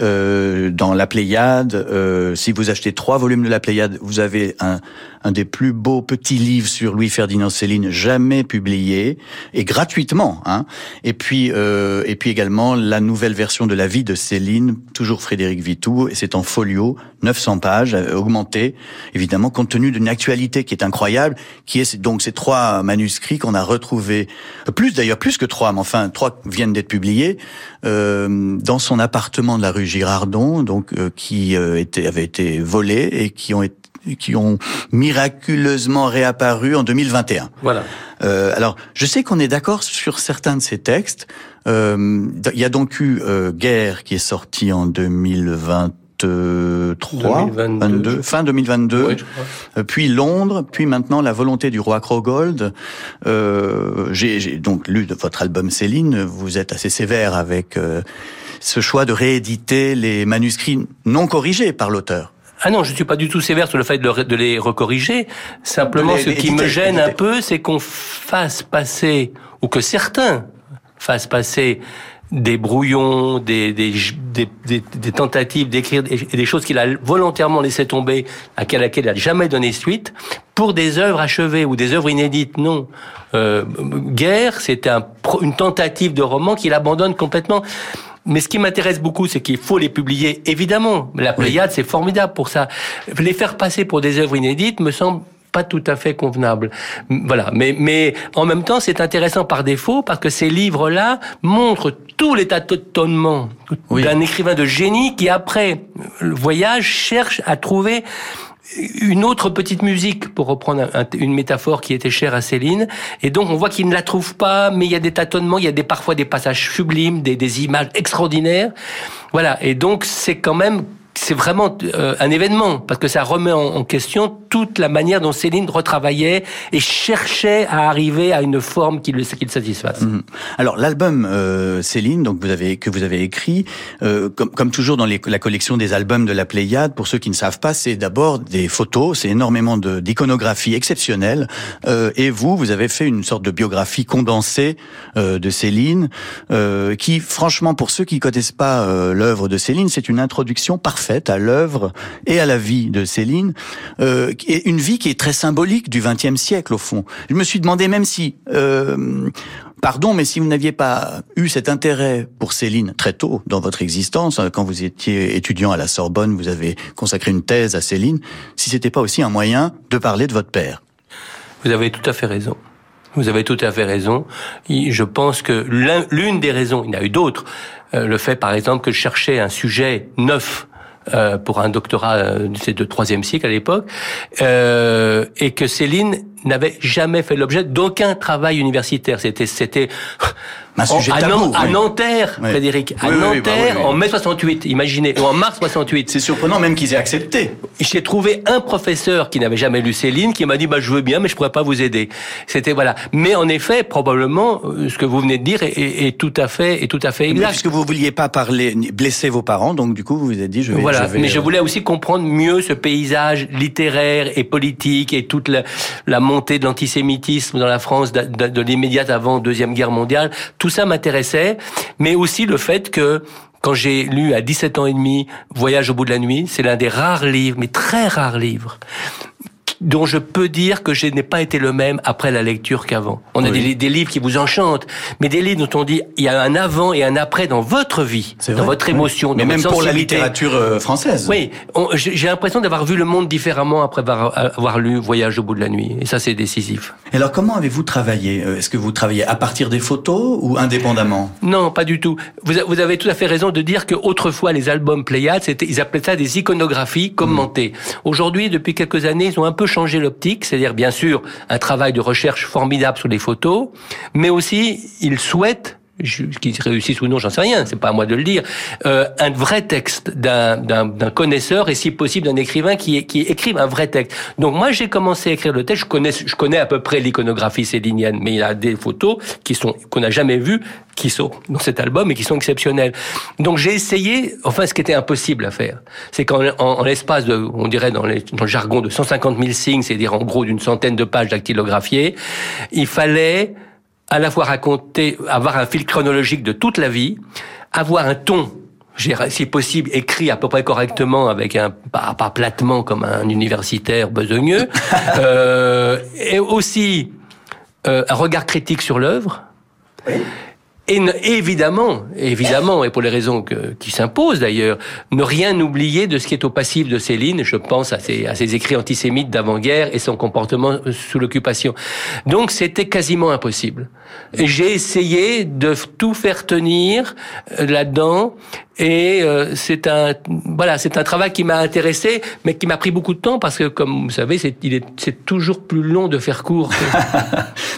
euh, dans la Pléiade. Euh, si vous achetez trois volumes de la Pléiade, vous avez un, un des plus beaux petits livres sur Louis-Ferdinand Céline jamais publié et gratuitement. Hein. Et puis euh, et puis également la nouvelle version de la vie de Céline, toujours Frédéric Vitou, et c'est en folio, 900 pages, euh, augmenté évidemment compte tenu d'une actualité qui est incroyable, qui est donc ces trois manuscrits qu'on a retrouvés, plus d'ailleurs plus que trois, mais enfin trois viennent d'être publiés euh, dans son appartement de la rue Girardon, donc euh, qui euh, était avait été volé et qui ont été qui ont miraculeusement réapparu en 2021. Voilà. Euh, alors, je sais qu'on est d'accord sur certains de ces textes. Euh, il y a donc eu euh, Guerre qui est sorti en 2023, 2022. fin 2022, oui, euh, puis Londres, puis maintenant La volonté du roi Krogold. Euh, J'ai donc lu de votre album Céline, vous êtes assez sévère avec euh, ce choix de rééditer les manuscrits non corrigés par l'auteur. Ah non, je suis pas du tout sévère sur le fait de, les recorriger. Simplement, ce qui me gêne un peu, c'est qu'on fasse passer, ou que certains fassent passer des brouillons, des, des, des, des tentatives d'écrire des, des, choses qu'il a volontairement laissé tomber, à laquelle il n'a jamais donné suite, pour des œuvres achevées ou des œuvres inédites. Non. Euh, Guerre, c'était un, une tentative de roman qu'il abandonne complètement. Mais ce qui m'intéresse beaucoup, c'est qu'il faut les publier, évidemment. La Pléiade, c'est formidable pour ça. Les faire passer pour des œuvres inédites me semble pas tout à fait convenable. Voilà. Mais, mais en même temps, c'est intéressant par défaut parce que ces livres-là montrent tout l'état tâtonnement d'un écrivain de génie qui, après le voyage, cherche à trouver une autre petite musique, pour reprendre une métaphore qui était chère à Céline. Et donc, on voit qu'il ne la trouve pas, mais il y a des tâtonnements, il y a des, parfois des passages sublimes, des, des images extraordinaires. Voilà. Et donc, c'est quand même c'est vraiment euh, un événement parce que ça remet en, question toute la manière dont Céline retravaillait et cherchait à arriver à une forme qui le, qui le satisfasse. Mhm. Alors l'album euh, Céline, donc vous avez que vous avez écrit, euh, comme, comme toujours dans les, la collection des albums de la Pléiade, pour ceux qui ne savent pas, c'est d'abord des photos, c'est énormément d'iconographie exceptionnelle. et vous, vous avez fait une sorte de biographie condensée de Céline, qui, franchement, pour ceux qui connaissent pas l'œuvre de Céline, c'est une introduction parfaite faite à l'œuvre et à la vie de Céline, euh, une vie qui est très symbolique du XXe siècle au fond. Je me suis demandé même si, euh, pardon, mais si vous n'aviez pas eu cet intérêt pour Céline très tôt dans votre existence, euh, quand vous étiez étudiant à la Sorbonne, vous avez consacré une thèse à Céline, si c'était pas aussi un moyen de parler de votre père. Vous avez tout à fait raison. Vous avez tout à fait raison. Je pense que l'une des raisons, il y en a eu d'autres, euh, le fait par exemple que je cherchais un sujet neuf pour un doctorat euh, c'est de troisième cycle à l'époque, euh, et que Céline n'avait jamais fait l'objet d'aucun travail universitaire. C'était c'était (laughs) un sujet à, tabou, à Nanterre, Frédéric, à Oui, bah Nanterre oui. en mai 68, imaginez, ou en mars 68. C'est surprenant même qu'ils aient accepté. J'ai trouvé un professeur qui n'avait jamais lu Céline qui m'a dit bah je veux bien mais je pourrais pas vous aider. C'était voilà. Mais en effet, probablement euh, ce que vous venez de dire est, est- est tout à fait est tout à fait Mais exact. puisque vous vouliez pas parler, blesser vos parents, donc du coup vous vous êtes dit je vais. Voilà, je vais, mais je voulais aussi comprendre mieux ce paysage littéraire et politique et toute la, la montée de l'antisémitisme dans la France de, de- l'immédiate avant Deuxième Guerre mondiale. Tout ça m'intéressait, mais aussi le fait que quand j'ai lu à 17 ans et demi Voyage au bout de la nuit, c'est l'un des rares livres, mais très rares livres, dont je peux dire que je n'ai pas été le même après la lecture qu'avant. On a Oui. des, des livres qui vous enchantent, mais des livres dont on dit il y a un avant et un après dans votre vie, dans vrai, votre oui. émotion, Mais dans même votre pour la littérature euh, française. Oui, j'ai l'impression d'avoir vu le monde différemment après avoir, avoir lu Voyage au bout de la nuit. Et ça, c'est décisif. Et alors comment avez-vous travaillé Euh, Est-ce que vous travaillez à partir des photos ou indépendamment? Non, pas du tout. Vous, avez tout à fait raison de dire que autrefois les albums Pléiade, c'était, ils appelaient ça des iconographies commentées. Aujourd'hui, depuis quelques années, ils ont un peu changé l'optique, c'est-à-dire bien sûr un travail de recherche formidable sur les photos, mais aussi ils souhaitent je- qu'ils réussissent ou non, j'en sais rien, c'est pas à moi de le dire, euh, un vrai texte d'un, connaisseur et si possible d'un écrivain qui, qui écrive un vrai texte. Donc moi j'ai commencé à écrire le texte, je connais, je connais à peu près l'iconographie célinienne, mais il y a des photos qui sont qu'on n'a jamais vues, qui sont dans cet album et qui sont exceptionnelles. Donc j'ai essayé, enfin ce qui était impossible à faire, c'est qu'en en, en l'espace de, on dirait dans, les- dans le jargon de 150 000 signes, c'est-à-dire en gros d'une centaine de pages dactylographiées, il fallait à la fois raconter, avoir un fil chronologique de toute la vie, avoir un ton, si possible, écrit à peu près correctement, avec un pas, pas platement comme un universitaire besogneux, (laughs) euh, et aussi euh, un regard critique sur l'œuvre. Et ne- évidemment, évidemment, et pour les raisons que- qui s'imposent d'ailleurs, ne rien oublier de ce qui est au passif de Céline. Je pense à ses, à ses écrits antisémites d'avant-guerre et son comportement sous l'occupation. Donc c'était quasiment impossible. J'ai essayé de tout faire tenir euh, là-dedans, et euh, c'est un voilà, c'est un travail qui m'a intéressé, mais qui m'a pris beaucoup de temps parce que, comme vous savez, c'est il est c'est toujours plus long de faire court. (laughs)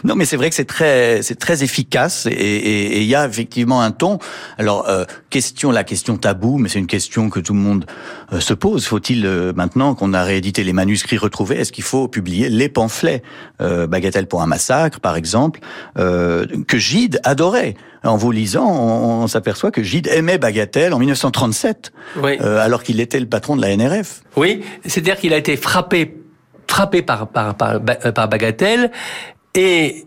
Non, mais c'est vrai que c'est très, c'est très efficace et- il y a effectivement un ton. Alors, euh, question, la question taboue, mais c'est une question que tout le monde euh, se pose. Faut-il euh, maintenant qu'on a réédité les manuscrits retrouvés, est-ce qu'il faut publier les pamphlets Bagatelle pour un massacre, par exemple, euh, que Gide adorait. En vous lisant, on, on s'aperçoit que Gide aimait Bagatelle en 1937, Oui. euh, alors qu'il était le patron de la NRF. Oui, c'est-à-dire qu'il a été frappé, frappé par, par, par, euh, par Bagatelle et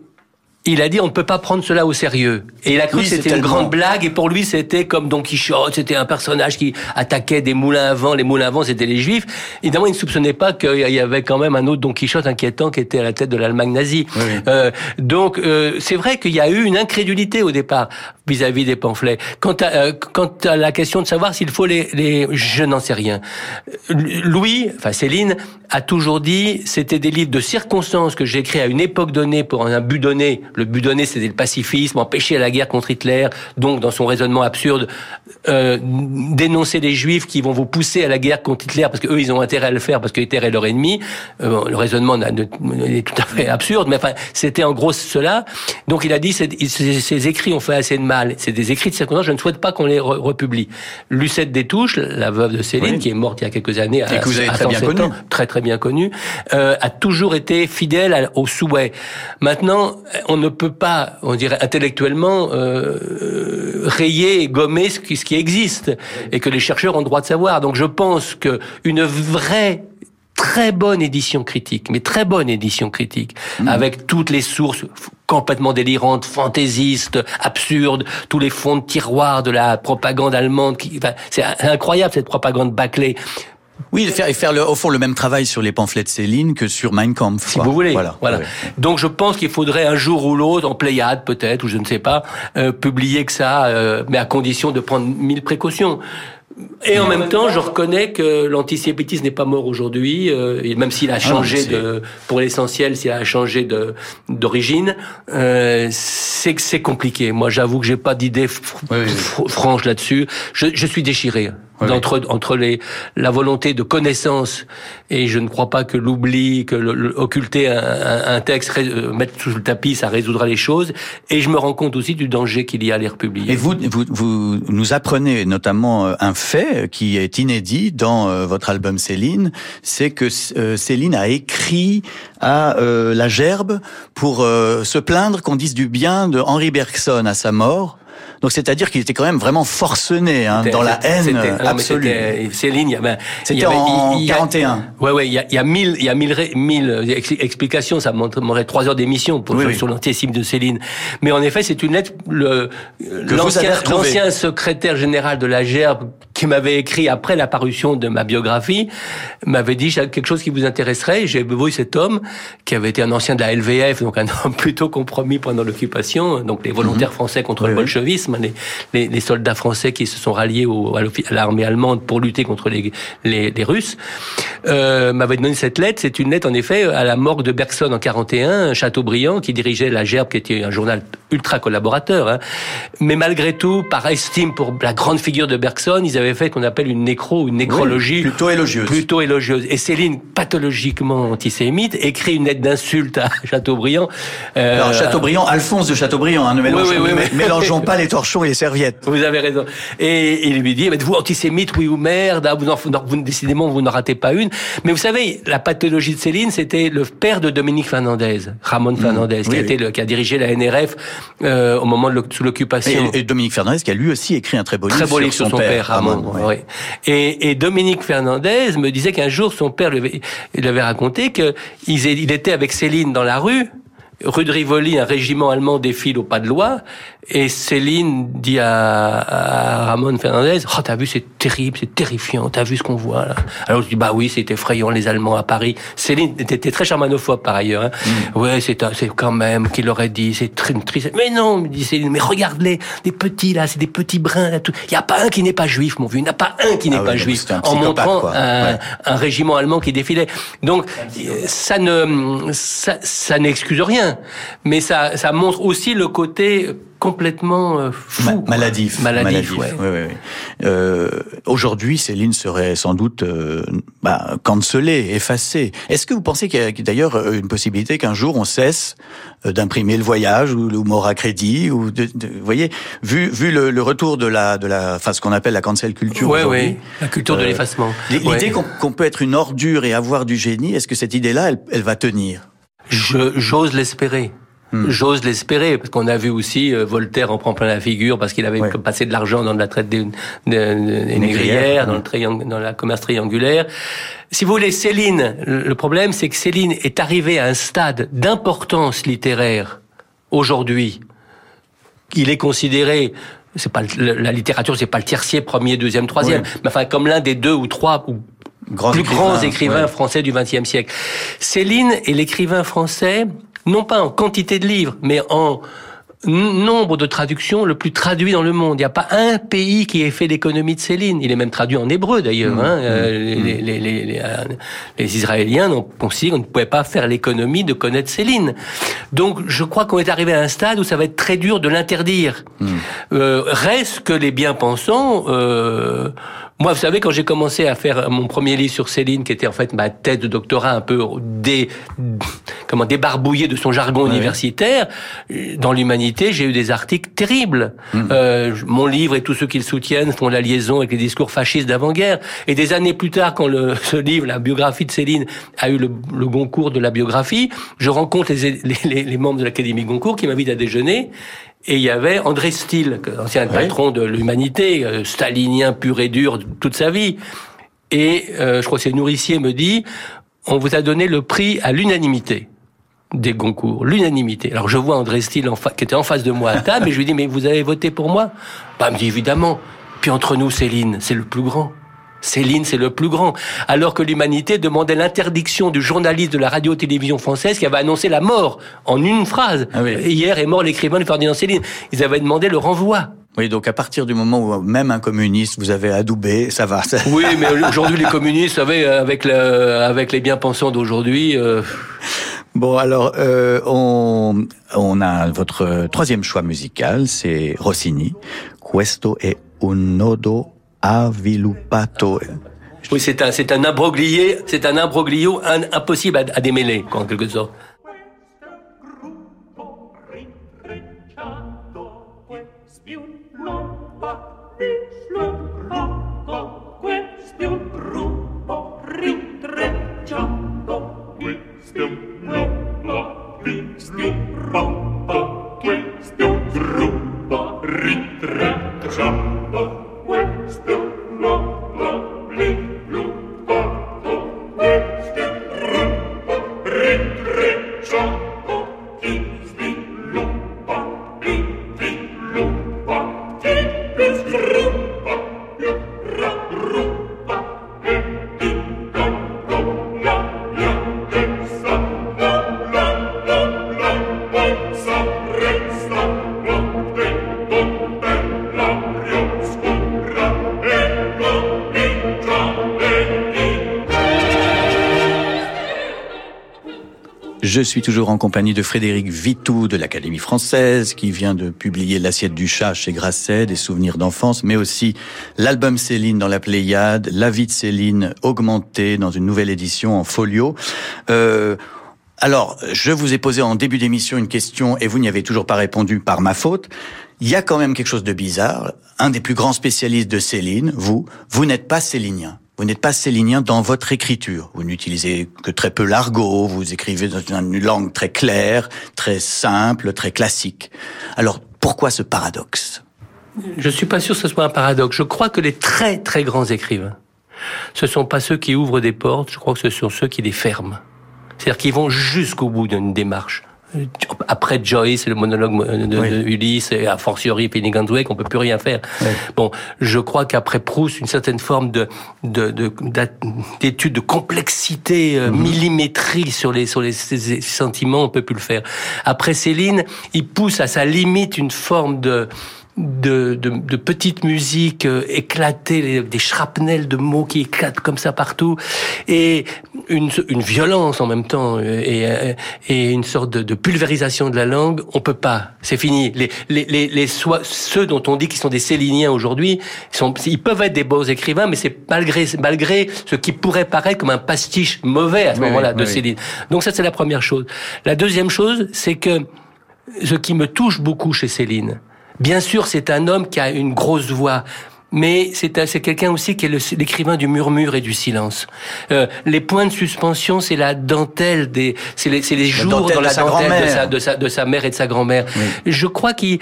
il a dit on ne peut pas prendre cela au sérieux. Et il a cru Oui, que c'était une grande blague et pour lui c'était comme Don Quichotte, c'était un personnage qui attaquait des moulins à vent. Les moulins à vent c'était les juifs. Évidemment il ne soupçonnait pas qu'il y avait quand même un autre Don Quichotte inquiétant qui était à la tête de l'Allemagne nazie. Euh, donc euh, c'est vrai qu'il y a eu une incrédulité au départ vis-à-vis des pamphlets. Quant à, euh, quant à la question de savoir s'il faut les, les je n'en sais rien. Louis, enfin Céline, a toujours dit c'était des livres de circonstances que j'ai écrits à une époque donnée pour un but donné. Le but donné, c'était le pacifisme, empêcher la guerre contre Hitler. Donc, dans son raisonnement absurde, euh, dénoncer les Juifs qui vont vous pousser à la guerre contre Hitler parce que eux, ils ont intérêt à le faire parce que Hitler est leur ennemi. Euh, le raisonnement est tout à fait absurde, mais enfin, c'était en gros cela. Donc, il a dit ces écrits ont fait assez de mal. C'est des écrits de circonstances. Je ne souhaite pas qu'on les re- republie. Lucette Détouche, la veuve de Céline, Oui. qui est morte il y a quelques années, Et que vous avez à très bien 107 connue. ans, très très bien connu, euh, a toujours été fidèle au souhait. Maintenant, on ne peut pas, on dirait intellectuellement, euh, euh, rayer gommer ce qui, ce qui existe et que les chercheurs ont le droit de savoir. Donc je pense que une vraie très bonne édition critique, mais très bonne édition critique, avec toutes les sources complètement délirantes, fantaisistes, absurdes, tous les fonds de tiroir de la propagande allemande. Qui, enfin, c'est incroyable cette propagande bâclée. Oui, et faire, et faire le, au fond le même travail sur les pamphlets de Céline que sur Mein Kampf. si vous voulez. Voilà. Donc je pense qu'il faudrait un jour ou l'autre, en Pléiade peut-être, ou je ne sais pas, euh, publier que ça, euh, mais à condition de prendre mille précautions. Et en même temps, je reconnais que l'antisémitisme n'est pas mort aujourd'hui, euh, même s'il a changé c'est- de, pour l'essentiel, s'il a changé de d'origine, euh, c'est que c'est compliqué. Moi, j'avoue que j'ai pas d'idée fr- fr- franche là-dessus. Je, je suis déchiré entre entre les la volonté de connaissance et je ne crois pas que l'oubli, que le- le- occulter un, un- un texte, ré- euh, mettre sous le tapis, ça résoudra les choses. Et je me rends compte aussi du danger qu'il y a à les republier. Et vous, vous, vous nous apprenez notamment euh, un fait qui est inédit dans euh, votre album Céline, c'est que Céline a écrit à euh, la Gerbe pour euh, se plaindre qu'on dise du bien de Henri Bergson à sa mort. Donc c'est-à-dire qu'il était quand même vraiment forcené hein, dans la haine absolue. c'était- Céline, il y avait, il y C'était en il y a- 41. Ouais, ouais, il y a, il y a mille, il y a mille, mille euh, ex- explications. Ça me demanderait trois heures d'émission pour Oui, sur, oui. sur l'antisémitisme de Céline. Mais en effet, c'est une lettre. L'ancien, secrétaire général de la Gerbe qui m'avait écrit après la parution de ma biographie m'avait dit quelque chose qui vous intéresserait. J'ai vu cet homme qui avait été un ancien de la LVF, donc un homme (laughs) plutôt compromis pendant l'occupation, donc les volontaires français contre le bolchevisme, les, les, les soldats français qui se sont ralliés au, à l'armée allemande pour lutter contre les, les, les Russes, euh, m'avait donné cette lettre. C'est une lettre, en effet, à la morgue de Bergson en 41, Chateaubriand, qui dirigeait la Gerbe, qui était un journal ultra collaborateur. Hein. Mais malgré tout, par estime pour la grande figure de Bergson, ils avaient fait ce qu'on appelle une nécro, une nécrologie. plutôt élogieuse. Plutôt élogieuse. Et Céline, pathologiquement antisémite, écrit une lettre d'insulte à (laughs) Chateaubriand. Euh, Alors Chateaubriand, Alphonse de Chateaubriand, hein, ne mélangeons, oui, oui, oui. mé- mélangeons (laughs) pas les torchons et les serviettes. Vous avez raison. Et il lui dit, mais vous antisémite, oui ou merde, ah, vous, en, vous décidément vous ne ratez pas une. Mais vous savez, la pathologie de Céline, c'était le père de Dominique Fernandez, Ramon Fernandez, qui, Mmh. oui, a été le, qui a dirigé la NRF euh, au moment de sous l'occupation. Et, et Dominique Fernandez qui a lui aussi écrit un très beau Très livre beau sur livre sur son père, Ramon. Ouais. Et, et Dominique Fernandez me disait qu'un jour son père lui avait, il lui avait raconté que il, il était avec Céline dans la rue. Rue de Rivoli, un régiment allemand défile au pas de loi, et Céline dit à, à Ramon Fernandez, oh t'as vu c'est terrible, c'est terrifiant, t'as vu ce qu'on voit là. Alors je dis bah oui c'est effrayant les Allemands à Paris. Céline était très germanophobe par ailleurs. Hein. Ouais c'est quand même qu'il aurait dit c'est triste. Mais non me dit Céline, mais regarde-les, des petits là, c'est des petits brins là tout. Il y a pas un qui n'est pas juif mon vieux, il n'y a pas un qui n'est Ah pas juif. En montrant un, Ouais. un régiment allemand qui défilait. Donc ça ne ça, ça n'excuse rien, mais ça ça montre aussi le côté complètement euh, fou, Ma- maladif. maladif, ouais. oui. Euh, Aujourd'hui, Céline serait sans doute euh, bah, cancelée, effacée. Est-ce que vous pensez qu'il y a d'ailleurs une possibilité qu'un jour on cesse euh, d'imprimer le voyage ou le mort à crédit ou de, de- vous voyez, vu vu le, le retour de la de la, enfin ce qu'on appelle la cancel culture Ouais, la culture de l'effacement. L'idée qu'on peut être une ordure et avoir du génie, est-ce que cette idée-là, elle, elle va tenir? J'ose l'espérer. Hmm. J'ose l'espérer parce qu'on a vu aussi euh, Voltaire en prend plein la figure parce qu'il avait Ouais. passé de l'argent dans de la traite des, des- des Négrières, dans le triangle, dans la commerce triangulaire. Si vous voulez, Céline, le problème c'est que Céline est arrivée à un stade d'importance littéraire aujourd'hui, il est considéré c'est pas le- la littérature, c'est pas le tertiaire, premier, deuxième, troisième, Oui. mais enfin comme l'un des deux ou trois ou plus grands écrivains ouais. français du XXe siècle. Céline est l'écrivain français, non pas en quantité de livres, mais en nombre de traductions le plus traduit dans le monde. Il n'y a pas un pays qui ait fait l'économie de Céline. Il est même traduit en hébreu d'ailleurs. Mmh, hein. Euh, les, les- les- les, les Israéliens ont considéré qu'on ne pouvait pas faire l'économie de connaître Céline. Donc je crois qu'on est arrivé à un stade où ça va être très dur de l'interdire. Euh, reste que les bien-pensants... Euh, moi, vous savez, quand j'ai commencé à faire mon premier livre sur Céline, qui était en fait ma thèse de doctorat un peu dé, comment débarbouillée de son jargon universitaire, dans l'humanité, j'ai eu des articles terribles. Euh, mon livre et tous ceux qui le soutiennent font la liaison avec les discours fascistes d'avant-guerre. Et des années plus tard, quand le, (laughs) ce livre, la biographie de Céline, a eu le, le Goncourt de la biographie, je rencontre les, les, les- les membres de l'Académie Goncourt qui m'invitent à déjeuner. Et il y avait André Steele, ancien patron de l'humanité, euh, stalinien pur et dur toute sa vie. Et euh, je crois que c'est Nourricier me dit, on vous a donné le prix à l'unanimité des Goncourt, l'unanimité. Alors je vois André Steele en qui était en face de moi à table, et je lui dis, mais vous avez voté pour moi? Bah, il me dit, évidemment. Puis entre nous, Céline, c'est le plus grand. Céline, c'est le plus grand. Alors que l'humanité demandait l'interdiction du journaliste de la radio-télévision française qui avait annoncé la mort en une phrase. Hier est mort l'écrivain Ferdinand Céline. Ils avaient demandé le renvoi. Oui, donc à partir du moment où même un communiste vous avez adoubé, ça va. ça- (laughs) Oui, mais aujourd'hui, les communistes, vous savez, avec, le, avec les bien-pensants d'aujourd'hui... euh, Bon, alors, euh, on, on a votre troisième choix musical, c'est Rossini. Questo è un nodo avviluppato. Oui, c'est un, c'est un imbroglié, c'est un imbroglio impossible à, à démêler, en quelque sorte. Suis toujours en compagnie de Frédéric Vitou de l'Académie française qui vient de publier L'assiette du chat chez Grasset, des souvenirs d'enfance, mais aussi l'album Céline dans la Pléiade, La vie de Céline augmentée dans une nouvelle édition en folio. Euh, alors, je vous ai posé en début d'émission une question et vous n'y avez toujours pas répondu par ma faute. Il y a quand même quelque chose de bizarre. Un des plus grands spécialistes de Céline, vous, vous n'êtes pas célinien. Vous n'êtes pas célinien dans votre écriture. Vous n'utilisez que très peu l'argot, vous écrivez dans une langue très claire, très simple, très classique. Alors, pourquoi ce paradoxe? Je suis pas sûr que ce soit un paradoxe. Je crois que les très très grands écrivains, ce sont pas ceux qui ouvrent des portes, je crois que ce sont ceux qui les ferment. C'est-à-dire qu'ils vont jusqu'au bout d'une démarche. Après Joyce, le monologue de, de Ulysse, et a fortiori on peut plus rien faire. Bon, je crois qu'après Proust, une certaine forme de de- de- d'étude de, complexité euh, millimétrique sur les sur les sentiments, on peut plus le faire. Après Céline, il pousse à sa limite une forme de de, de, de petites musiques euh, éclatées, des shrapnels de mots qui éclatent comme ça partout, et une, une violence en même temps, euh, et, euh, et une sorte de, de pulvérisation de la langue. On peut pas, c'est fini. Les, les, les, les soi- ceux dont on dit qu'ils sont des céliniens aujourd'hui, ils, sont, ils peuvent être des beaux écrivains, mais c'est malgré, malgré ce qui pourrait paraître comme un pastiche mauvais à ce Oui, moment-là oui, de oui. Céline. Donc ça, c'est la première chose. La deuxième chose, c'est que ce qui me touche beaucoup chez Céline, bien sûr, c'est un homme qui a une grosse voix. Mais c'est un- c'est quelqu'un aussi qui est l'écrivain du murmure et du silence. Euh, les points de suspension, c'est la dentelle des, c'est les, jours dentelle dans de la sa dentelle de grand-mère. sa, de sa, de sa mère et de sa grand-mère. Je crois qu'il,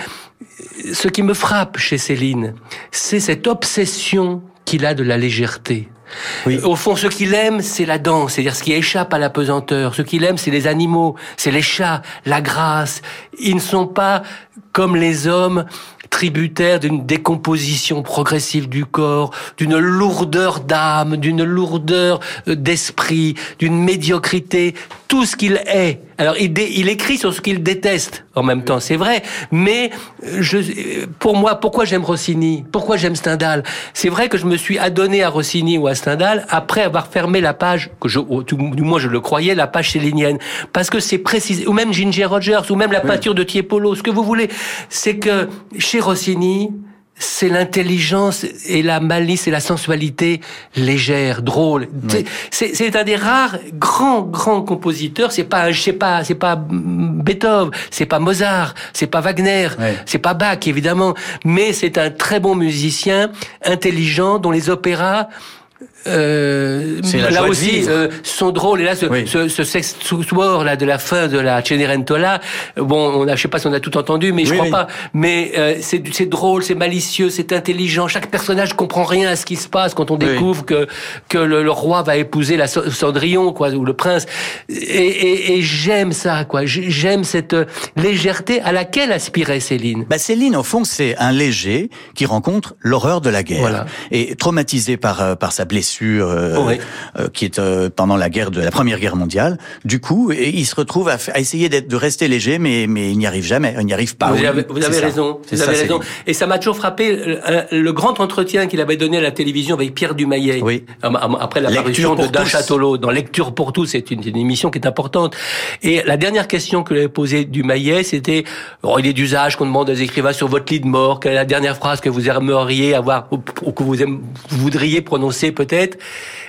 ce qui me frappe chez Céline, c'est cette obsession qu'il a de la légèreté. Au fond, ce qu'il aime, c'est la danse, c'est-à-dire ce qui échappe à la pesanteur. Ce qu'il aime, c'est les animaux, c'est les chats, la grâce. Ils ne sont pas comme les hommes tributaires d'une décomposition progressive du corps, d'une lourdeur d'âme, d'une lourdeur euh, d'esprit, d'une médiocrité, tout ce qu'il est. Alors il, dé- il écrit sur ce qu'il déteste en même temps, c'est vrai, mais euh, je, euh, pour moi, pourquoi j'aime Rossini? Pourquoi j'aime Stendhal? C'est vrai que je me suis adonné à Rossini ou à Stendhal après avoir fermé la page, que je, du moins je le croyais, la page célinienne, parce que c'est précis, ou même Ginger Rogers, ou même la peinture de Tiepolo, ce que vous voulez, c'est que chez Rossini, c'est l'intelligence et la malice et la sensualité légère, drôle. C'est- un des rares grands grands compositeurs. C'est pas c'est pas c'est pas Beethoven, c'est pas Mozart, c'est pas Wagner, c'est pas Bach évidemment, mais c'est un très bon musicien, intelligent, dont les opéras euh, là aussi euh, sont drôles. Et là ce, ce, ce sex war là de la fin de la Cenerentola bon on a, je sais pas si on a tout entendu mais je Oui, crois oui. pas. Mais euh, c'est drôle c'est malicieux c'est intelligent. Chaque personnage comprend rien à ce qui se passe quand on découvre que que le, le roi va épouser la Ce- Cendrillon quoi ou le prince. Et, et, et j'aime ça quoi. J'ai- j'aime cette euh, légèreté à laquelle aspirait Céline. Bah Céline, au fond, c'est un léger qui rencontre l'horreur de la guerre. Voilà. Et traumatisé par euh, par sa blessure euh, Oui. euh, qui est euh, pendant la guerre de la Première Guerre mondiale, du coup, et il se retrouve à, à essayer de rester léger, mais mais il n'y arrive jamais, il n'y arrive pas. Vous Oui, avez, vous avez raison. Vous ça, avez raison. Et ça m'a toujours frappé euh, le grand entretien qu'il avait donné à la télévision avec Pierre Dumayet. Oui. Après la Lecture parution de tous. Châteauneau dans Lecture pour tous, c'est une, une émission qui est importante. Et la dernière question que lui avait posée Dumayet, c'était oh, il est d'usage qu'on demande aux écrivains sur votre lit de mort quelle est la dernière phrase que vous aimeriez avoir ou, ou que vous, aime- vous voudriez prononcer peut-être?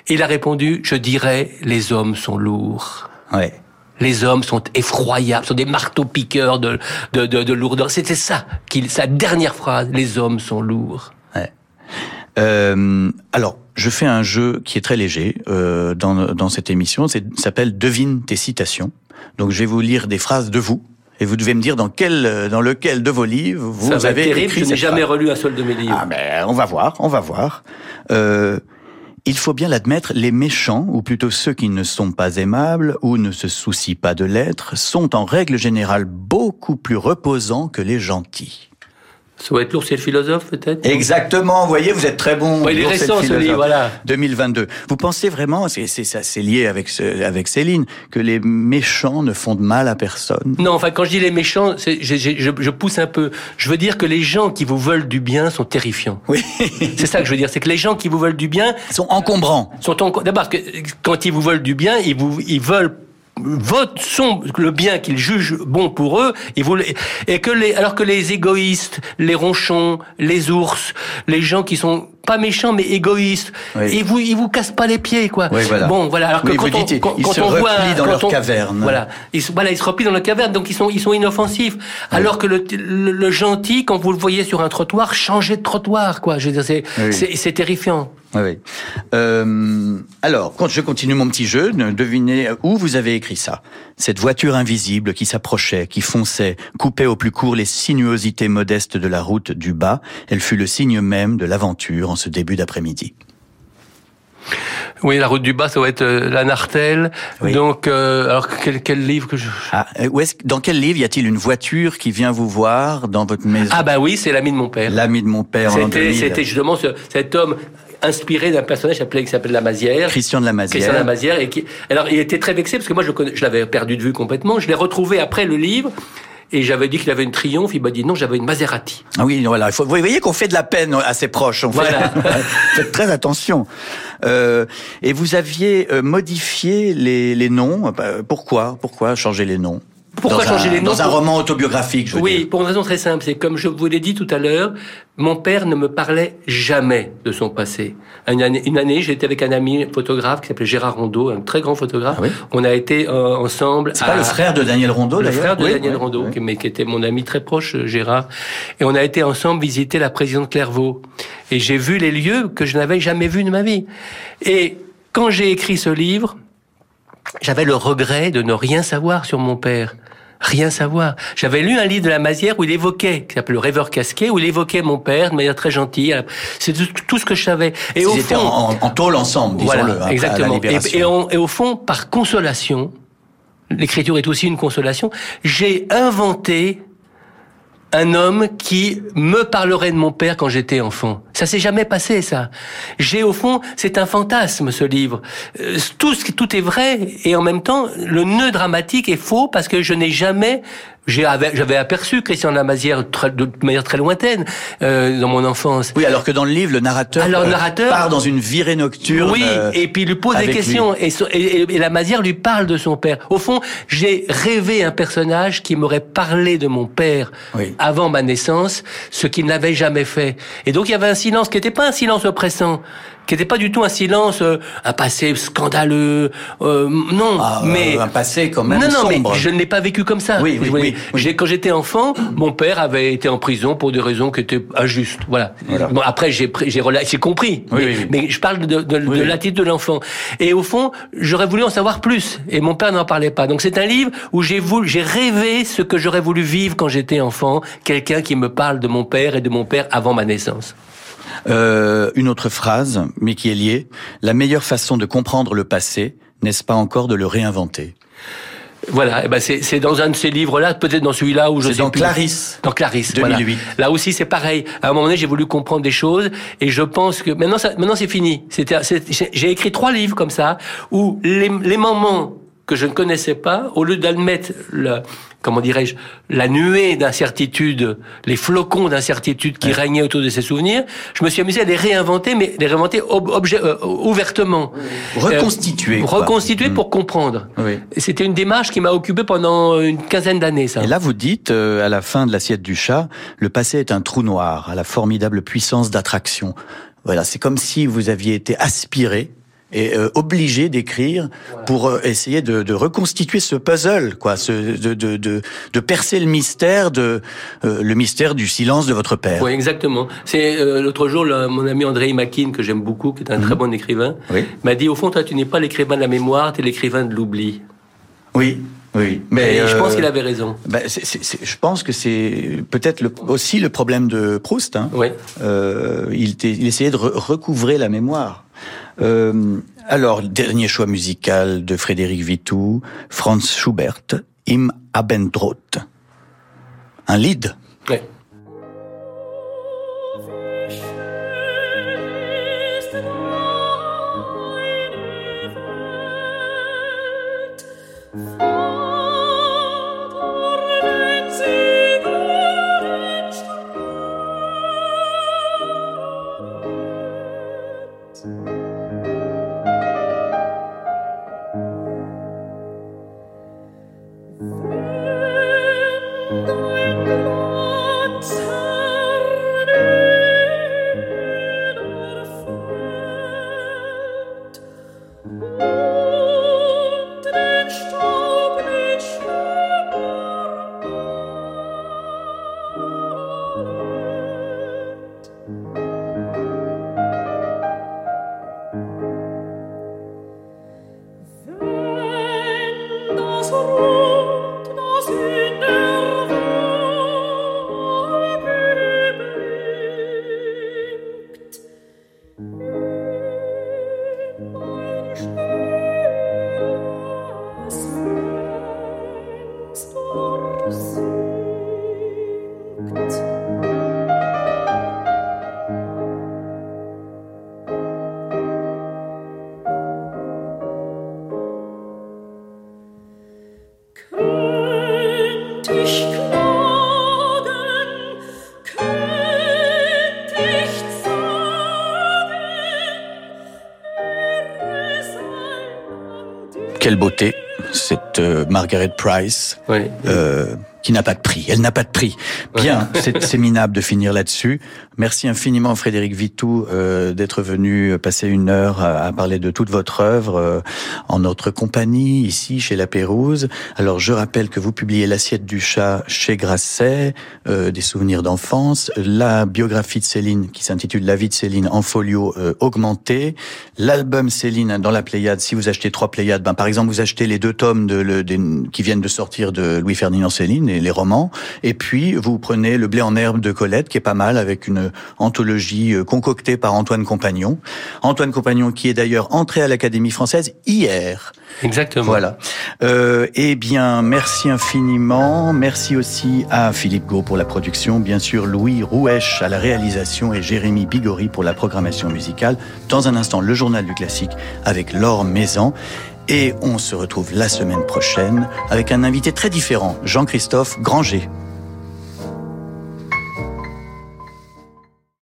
Il a répondu je dirais les hommes sont lourds. Ouais. Les hommes sont effroyables, sont des marteaux-piqueurs de, de, de, de lourdeur. C'était ça, qu'il, sa dernière phrase. Les hommes sont lourds. Ouais. Euh, alors, je fais un jeu qui est très léger euh, dans, dans cette émission. C'est ça s'appelle Devine tes citations. Donc, je vais vous lire des phrases de vous. Et vous devez me dire dans quel, dans lequel de vos livres vous ça va avez terrible, écrit je n'ai jamais phrase. relu un seul de mes livres. Ah ben, on va voir, on va voir. Euh, il faut bien l'admettre, les méchants, ou plutôt ceux qui ne sont pas aimables ou ne se soucient pas de l'être, sont en règle générale beaucoup plus reposants que les gentils. Ça va être le philosophe peut-être Exactement, vous voyez, vous êtes très bon. Ouais, il est récent, ce livre, voilà. 2022. Vous pensez vraiment, c'est c'est ça, c'est lié avec ce- avec Céline, que les méchants ne font de mal à personne? Non, enfin, quand je dis les méchants, c'est- je, je, je- pousse un peu. Je veux dire que les gens qui vous veulent du bien sont terrifiants. Oui. (laughs) C'est ça que je veux dire. C'est que les gens qui vous veulent du bien sont encombrants. Sont en- D'abord, que- quand ils vous veulent du bien, ils vous, ils veulent votent sont le bien qu'ils jugent bon pour eux et vous et que les alors que les égoïstes les ronchons les ours les gens qui sont pas méchants mais égoïstes Oui. ils vous ils vous cassent pas les pieds quoi Oui, voilà. bon voilà alors que Oui, quand on, dites, quand, ils quand se on voit replient dans quand leur on- caverne. voilà ils se, voilà ils se replient dans leur caverne donc ils sont ils sont inoffensifs alors que le, le, le gentil quand vous le voyez sur un trottoir changez de trottoir quoi je veux dire c'est c'est terrifiant Oui, oui. Euh, alors, quand je continue mon petit jeu, ne- devinez où vous avez écrit ça. Cette voiture invisible qui s'approchait, qui fonçait, coupait au plus court les sinuosités modestes de la route du bas, elle fut le signe même de l'aventure en ce début d'après-midi. oui la route du bas ça va être euh, la Nartelle donc euh, alors quel, quel livre que je Ah, où est-ce, dans quel livre y a-t-il une voiture qui vient vous voir dans votre maison? Ah bah oui c'est l'ami de mon père L'ami de mon père en C'était, 2000. c'était justement ce- cet homme inspiré d'un personnage appelé- qui s'appelle Lamazière. Christian de Lamazière. Christian de Lamazière. Et qui, alors, il était très vexé parce que moi, je, je l'avais perdu de vue complètement. Je l'ai retrouvé après le livre. Et j'avais dit qu'il avait une triomphe. Il m'a dit non, j'avais une Maserati. Ah oui, voilà. il faut- vous voyez qu'on fait de la peine à ses proches. On fait-. (laughs) Faites très attention. Euh, et vous aviez euh, modifié les, les noms. Euh, Pourquoi? Pourquoi changer les noms? Pourquoi Dans un- changer les noms Dans un Pour- roman autobiographique, je veux Oui, dire. pour une raison très simple. C'est comme je vous l'ai dit tout à l'heure, mon père ne me parlait jamais de son passé. Une année, une année j'étais avec un ami photographe qui s'appelait Gérard Rondeau, un très grand photographe. On a été euh, ensemble. C'est pas le frère de Daniel Rondeau, Le frère de Oui, Daniel oui, Rondeau, oui. qui, mais qui était mon ami très proche, euh, Gérard. Et on a été ensemble visiter la présidente Clairvaux. Et j'ai vu les lieux que je n'avais jamais vus de ma vie. Et quand j'ai écrit ce livre, j'avais le regret de ne rien savoir sur mon père. rien savoir. J'avais lu un livre de la Mazière où il évoquait, qui s'appelle Le Rêveur casqué, où il évoquait mon père de manière très gentille. C'est tout, ce que je savais. Et au étaient fond, en, en tôle ensemble, disons-le, voilà, hein, à la exactement. Et au fond, par consolation, l'écriture est aussi une consolation. J'ai inventé un homme qui me parlerait de mon père quand j'étais enfant. Ça s'est jamais passé, ça. J'ai au fond, c'est un fantasme ce livre. Euh, Tout, tout est vrai et en même temps, le nœud dramatique est faux parce que je n'ai jamais. J'avais aperçu Christian Lamazière de manière très lointaine euh, dans mon enfance. Oui, alors que dans le livre, le narrateur, Alors, le euh, narrateur- part dans une virée nocturne. Oui, euh, et puis il lui pose des questions. Et, so- et, et- et la Mazière lui parle de son père. Au fond, j'ai rêvé un personnage qui m'aurait parlé de mon père avant ma naissance, ce qu'il n'avait jamais fait. Et donc il y avait un silence qui n'était pas un silence oppressant, qui n'était pas du tout un silence, euh, un passé scandaleux. euh, non, Ah, mais euh, un passé quand même non, non, sombre. mais je ne l'ai pas vécu comme ça. Oui, oui, oui, J'ai- Quand j'étais enfant, mon père avait été en prison pour des raisons qui étaient injustes. Voilà. Bon, après, j'ai j'ai compris. Oui, mais, oui, oui. mais je parle de, de, de Oui, oui. l'attitude de l'enfant. Et au fond, j'aurais voulu en savoir plus. Et mon père n'en parlait pas. Donc c'est un livre où j'ai voulu, j'ai rêvé ce que j'aurais voulu vivre quand j'étais enfant. Quelqu'un qui me parle de mon père et de mon père avant ma naissance. Euh, une autre phrase, mais qui est liée. La meilleure façon de comprendre le passé, n'est-ce pas encore de le réinventer? Voilà, eh ben c'est dans un de ces livres-là, peut-être dans celui-là où je sais dans plus. Clarisse. Dans Clarisse, 2008. voilà. Là aussi, c'est pareil. À un moment donné, j'ai voulu comprendre des choses et je pense que maintenant, ça, maintenant c'est fini. J'ai écrit trois livres comme ça où les, les moments que je ne connaissais pas, au lieu d'admettre le, comment dirais-je, la nuée d'incertitude, les flocons d'incertitude qui régnaient autour de ces souvenirs, je me suis amusé à les réinventer, mais les réinventer ob- objet- euh, ouvertement. Reconstituer, Euh, reconstituer pour comprendre. Oui. C'était une démarche qui m'a occupé pendant une quinzaine d'années, ça. Et là, vous dites, euh, à la fin de l'assiette du chat, le passé est un trou noir à la formidable puissance d'attraction. Voilà, c'est comme si vous aviez été aspiré et euh, obligé d'écrire pour euh, essayer de, de reconstituer ce puzzle, quoi, ce, de, de, de, de percer le mystère de euh, le mystère du silence de votre père. Oui, exactement. C'est l'autre jour, mon ami André Makin, que j'aime beaucoup, qui est un très bon écrivain, Oui. m'a dit au fond, toi, tu n'es pas l'écrivain de la mémoire, tu es l'écrivain de l'oubli. Oui, oui. Et je pense qu'il avait raison. c'est- je pense que c'est peut-être aussi le problème de Proust. Hein. Oui. Il essayait de re- recouvrer la mémoire. Euh, alors, dernier choix musical de Frédéric Vitou, Franz Schubert, Im Abendrot. Un lead? Cette euh, Margaret Price, Oui. euh, qui n'a pas de prix. Elle n'a pas de prix. Bien, c'est c'est minable de finir là-dessus. Merci infiniment Frédéric Vitou euh, d'être venu passer une heure à, parler de toute votre œuvre euh, en notre compagnie ici chez La Pérouse. Alors je rappelle que vous publiez L'assiette du chat chez Grasset, euh, des souvenirs d'enfance, la biographie de Céline qui s'intitule La vie de Céline en folio euh, augmenté, l'album Céline dans la Pléiade. Si vous achetez trois Pléiades, ben, par exemple vous achetez les deux tomes de, des- qui viennent de sortir de Louis Ferdinand Céline, et les romans, et puis vous prenez Le blé en herbe de Colette qui est pas mal avec une anthologie euh, concoctée par Antoine Compagnon. Antoine Compagnon qui est d'ailleurs entré à l'Académie française hier. Exactement. Voilà. Euh, eh bien, merci infiniment. Merci aussi à Philippe Gau pour la production, bien sûr Louis Rouèche à la réalisation et Jérémy Bigori pour la programmation musicale. Dans un instant, le journal du classique avec Laure Maison. Et on se retrouve la semaine prochaine avec un invité très différent, Jean-Christophe Granger.